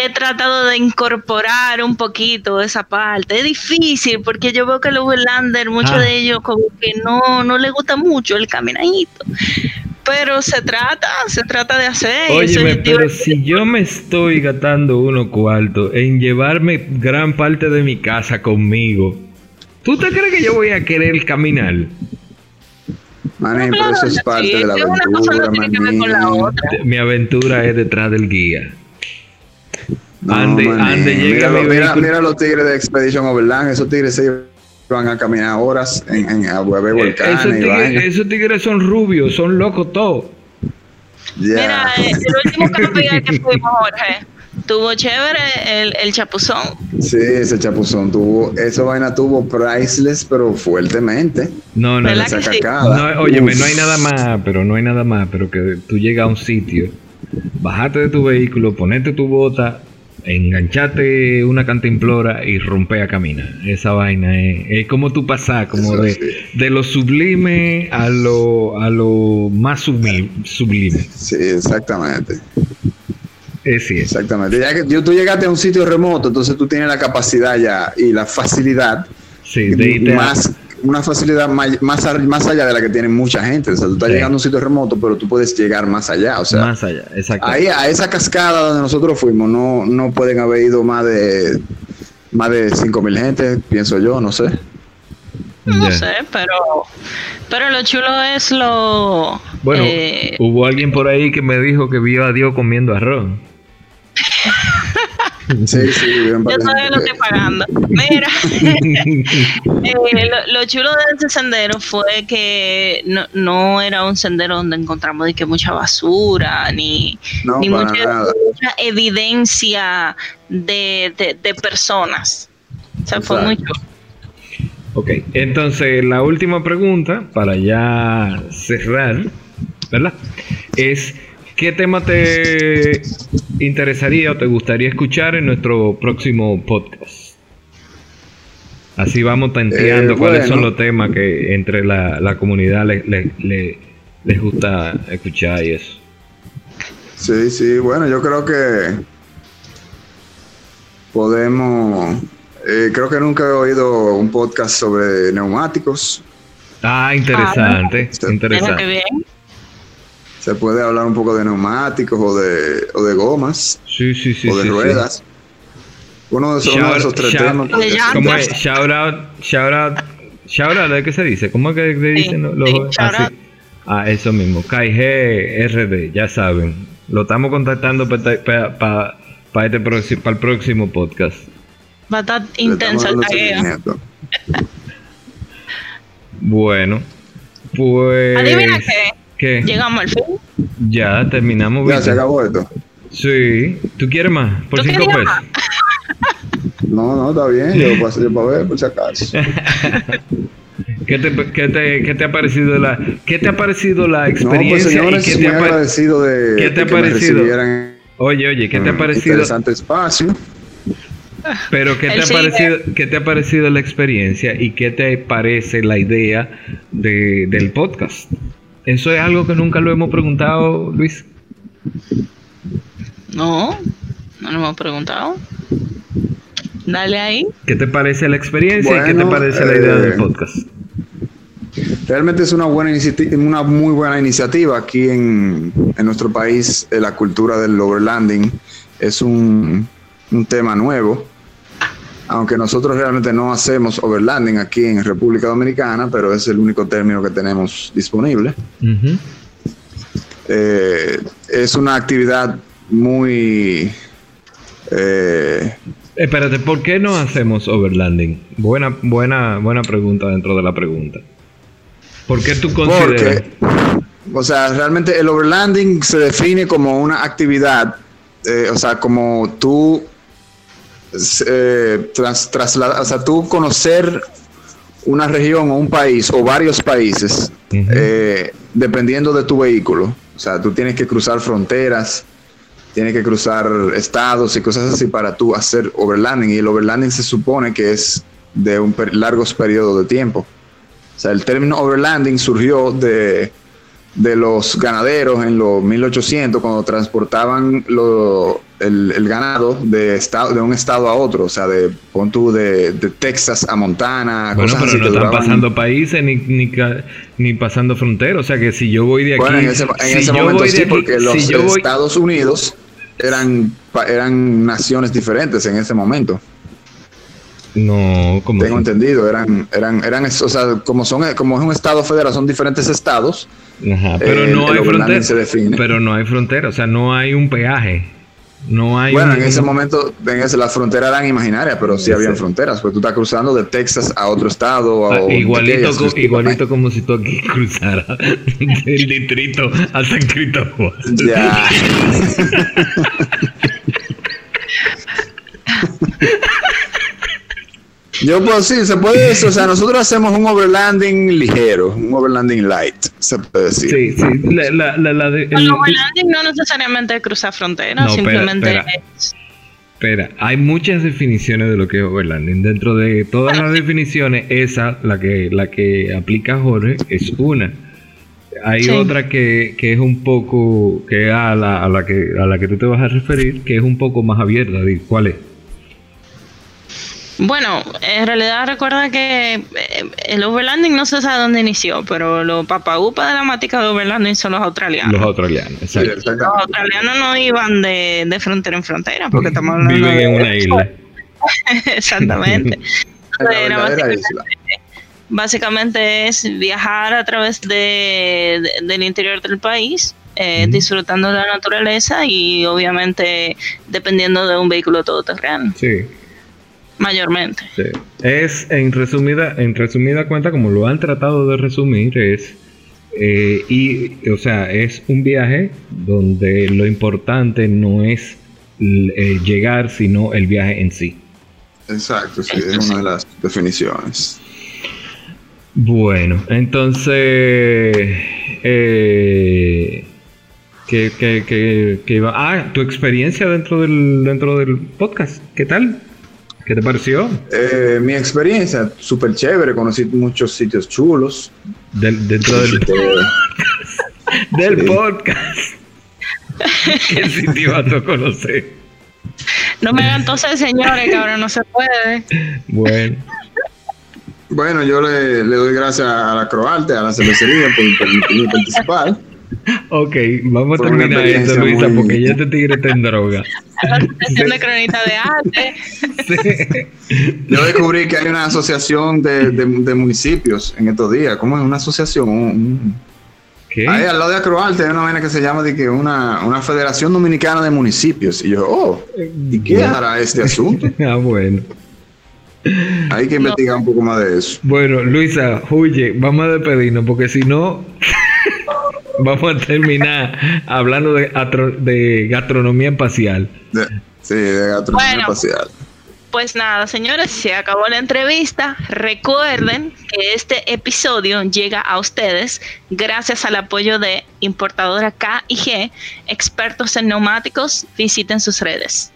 B: He tratado de incorporar un poquito esa parte. Es difícil porque yo veo que los Overlander, muchos
A: Ah.
B: de ellos como que no, no les gusta mucho el caminadito. Pero se trata, se trata de hacer.
A: Óyeme,
B: es
A: pero si yo me estoy gastando unos cuartos en llevarme gran parte de mi casa conmigo, ¿tú te crees que yo voy a querer caminar?
C: Manín, pero eso es
B: sí,
C: parte de la
B: que una cosa
C: aventura,
B: no tiene que ver con la otra.
A: Mi aventura es detrás del guía.
C: No,
A: Ande- ande, llegue
C: mira,
A: mi
C: los tigres de Expedition Overland, esos tigres se van a caminar horas en, en a beber
A: Eh,
C: volcanes
A: esos, tigres,
C: vainas.
A: esos tigres son rubios, son locos todos.
B: Mira, eh, el último camping que fuimos, Jorge, tuvo chévere el, el chapuzón.
C: Sí, ese chapuzón tuvo, esa vaina tuvo priceless, pero fuertemente.
A: No, no,
B: ¿Verdad
A: no.
B: que
C: Esa
B: sí?
A: No, óyeme,
C: Uf.
A: no hay nada más, pero no hay nada más, pero que tú llegas a un sitio, bajarte de tu vehículo, ponerte tu bota, engancharte una cantimplora y romper a caminar. Esa vaina es, es como tú pasas, como de,
C: sí.
A: de lo sublime a lo, a lo más subli- sublime.
C: Sí, exactamente.
A: Es cierto.
C: Exactamente. Ya que tú llegaste a un sitio remoto, entonces tú tienes la capacidad ya y la facilidad,
A: Sí, de
C: más, una facilidad más, más allá de la que tiene mucha gente. O sea, tú estás
A: Sí.
C: llegando a un sitio remoto, pero tú puedes llegar más allá. O sea,
A: más allá, exacto.
C: ahí a esa cascada donde nosotros fuimos, no, no pueden haber ido más de más de 5.000 gente, pienso yo, no sé.
B: No sé, pero, pero lo chulo es lo...
A: Bueno,
B: eh,
A: hubo alguien por ahí que me dijo que vio a Dios comiendo arroz.
C: Sí, sí, bien
B: yo todavía lo estoy pagando. Mira, eh, lo, lo chulo de ese sendero fue que no, no era un sendero donde encontramos de que mucha basura, ni,
C: No,
B: ni mucha, evidencia de, de, de personas. O sea, fue muy chulo.
A: Ok, entonces la última pregunta para ya cerrar, ¿verdad? Es ¿qué tema te interesaría o te gustaría escuchar en nuestro próximo podcast? Así vamos tanteando
C: Eh,
A: cuáles
C: bueno.
A: son los temas que entre la, la comunidad le- le- le- les gusta escuchar y eso.
C: Sí, sí, bueno, yo creo que podemos. eh, creo que nunca he oído un podcast sobre neumáticos.
A: Ah, interesante,
B: qué
A: interesante.
B: bien.
C: Se puede hablar un poco de neumáticos o de, o de gomas
A: Sí, sí, sí.
C: o de
A: sí, sí.
C: ruedas. Uno de esos, uno de
A: Shout-
C: esos tres
A: shout-
C: temas.
A: ¿Cómo es? Shout out, shout out, shout out, ¿de qué se dice? ¿Cómo es que dicen los, los-
B: sí,
A: ah. Ah, eso mismo, KG RD, ya saben. Lo estamos contactando para este próximo podcast.
B: Va a estar intenso el tagueo.
A: Bueno, pues.
B: ¿Adivina qué?
A: ¿Qué?
B: Llegamos al fin.
A: Ya terminamos.
C: Ya se acabó esto.
A: Sí. ¿Tú quieres más? Por
B: ¿Tú
A: cinco pesos.
B: más?
C: No, no, está bien. Yo paso yo para ver, por si acaso.
A: ¿Qué te, qué, te, ¿Qué te ha parecido la, qué te ha parecido la
C: No, pues
A: experiencia
C: señores,
A: y qué te ha
C: agradecido de,
A: qué te
C: de
A: ha
C: que
A: parecido? Oye, oye, ¿qué te ha
C: en
A: parecido?
C: Interesante espacio.
A: Pero ¿qué te, ha
B: sigue.
A: parecido, ¿qué te ha parecido la experiencia y qué te parece la idea de, del podcast? Eso es algo que nunca lo hemos preguntado, Luis.
B: No, no nos hemos preguntado. Dale ahí.
A: ¿Qué te parece la experiencia y qué te parece la idea
C: eh,
A: del podcast?
C: Realmente es una buena iniciativa, una muy buena iniciativa aquí en, en nuestro país. eh, La cultura del overlanding es un, un tema nuevo. Aunque nosotros realmente no hacemos overlanding aquí en República Dominicana, pero es el único término que tenemos disponible. Eh, es una actividad muy eh,
A: Espérate, ¿por qué no hacemos overlanding? Buena, buena, buena pregunta dentro de la pregunta. ¿Por qué tú consideras?
C: Porque, o sea, realmente el overlanding se define como una actividad, eh, o sea, como tú eh, tras, traslada- o sea, tú conocer una región o un país o varios países, eh, dependiendo de tu vehículo. O sea, tú tienes que cruzar fronteras, tienes que cruzar estados y cosas así para tú hacer overlanding. Y el overlanding se supone que es de un per- largos periodos de tiempo. O sea, el término overlanding surgió de, de los ganaderos en los 1800 cuando transportaban lo- el, el ganado de, estado, de un estado a otro. O sea, de, pon tú, de, de Texas a Montana.
A: Bueno,
C: cosas
A: pero
C: así
A: no
C: que
A: están
C: duraban-
A: pasando países ni, ni, ni pasando fronteras. O sea que si yo voy de aquí.
C: Bueno, en ese, en
A: si
C: ese momento sí,
A: aquí-
C: porque los
A: si yo voy-
C: Estados Unidos eran, eran naciones diferentes en ese momento.
A: No, como.
C: Tengo entendido, eran, eran, eran, o sea, como son, como es un estado federal, son diferentes estados.
A: Ajá, pero
C: el-
A: no hay frontera. Pero no hay frontera. O sea, no hay un peaje. No hay
C: Bueno,
A: un-
C: en ese momento, en ese, las fronteras eran imaginarias, pero sí habían fronteras, pues tú estás cruzando de Texas a otro estado.
A: Ah,
C: o de
A: igualito,
C: aquellas,
A: co- igualito como si tú aquí cruzaras del distrito a San Cristóbal.
C: Ya. Yo pues sí, se puede decir, o sea, nosotros hacemos un overlanding ligero, un overlanding light, se puede decir.
A: Sí, sí. La, la, la, la de-
B: El
A: el-
B: overlanding no necesariamente es cruzar fronteras,
A: No,
B: simplemente
A: espera.
B: es-
A: Espera, hay muchas definiciones de lo que es overlanding. Dentro de todas las definiciones, esa, la que, la que aplica Jorge, es una. Hay
B: Sí.
A: otra que, que es un poco, que es a la, a la que a la que tú te vas a referir, que es un poco más abierta. ¿Cuál es?
B: Bueno, en realidad recuerda que eh, el overlanding no se sabe dónde inició, pero los papaupas de la mática de overlanding son los australianos.
A: Los australianos, exacto.
B: Los australianos no iban de, de frontera en frontera, porque estamos hablando
A: Viven
B: de
A: en una isla.
B: Exactamente. Era básicamente, es viajar a través de, de- del interior del país, eh, disfrutando de la naturaleza y obviamente dependiendo de un vehículo todoterreno,
A: Sí.
B: Mayormente.
A: Sí. Es en resumida, en resumida cuenta, como lo han tratado de resumir, es eh, y o sea, es un viaje donde lo importante no es eh, llegar, sino el viaje en sí.
C: Exacto, sí, es una de las definiciones.
A: Bueno, entonces eh, ¿qué, qué- qué- qué iba? Ah, tu experiencia dentro del dentro del podcast, ¿qué tal? ¿Qué te pareció?
C: Eh, mi experiencia, súper chévere, conocí muchos sitios chulos.
A: Del- dentro del
C: Eh,
A: del
C: Sí.
A: podcast. ¿Qué sitio vas a conocer?
B: No me hagan entonces, señores, que ahora no se puede.
A: Bueno,
C: bueno, yo le, le doy gracias a la Croarte, a la cervecería por permitirme participar.
A: Ok, vamos a terminar esto, Luisa,
C: muy-
A: porque ya este tigre está en droga.
B: La Asociación de Cronista de Arte.
A: Sí.
C: Yo descubrí que hay una asociación de, de- de municipios en estos días. ¿Cómo es una asociación? Ahí al lado de Acroarte hay una vaina que se llama de que una, una Federación Dominicana de Municipios. Y yo, oh, ¿y qué hará este asunto?
A: Ah, bueno.
C: Hay que investigar un poco más de eso.
A: Bueno, Luisa, huye, vamos a despedirnos porque si no vamos a terminar hablando de, de gastronomía espacial.
C: sí, de gastronomía espacial.
B: Pues nada, señores, se acabó la entrevista. Recuerden que este episodio llega a ustedes gracias al apoyo de importadora K y G, expertos en neumáticos. Visiten sus redes.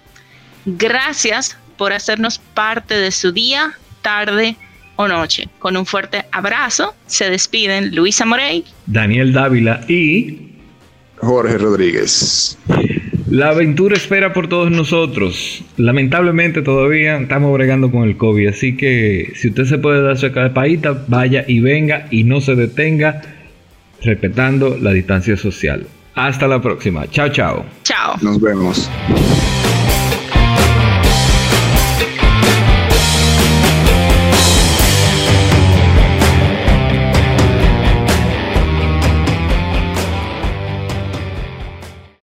B: Gracias por hacernos parte de su día, tarde o noche. Con un fuerte abrazo, se despiden Luisa Morey,
A: Daniel Dávila y
C: Jorge Rodríguez.
A: La aventura espera por todos nosotros. Lamentablemente todavía estamos bregando con el COVID, así que si usted se puede dar su escapadita, vaya y venga y no se detenga, respetando la distancia social. Hasta la próxima. Chao, chao.
B: Chao.
C: Nos vemos.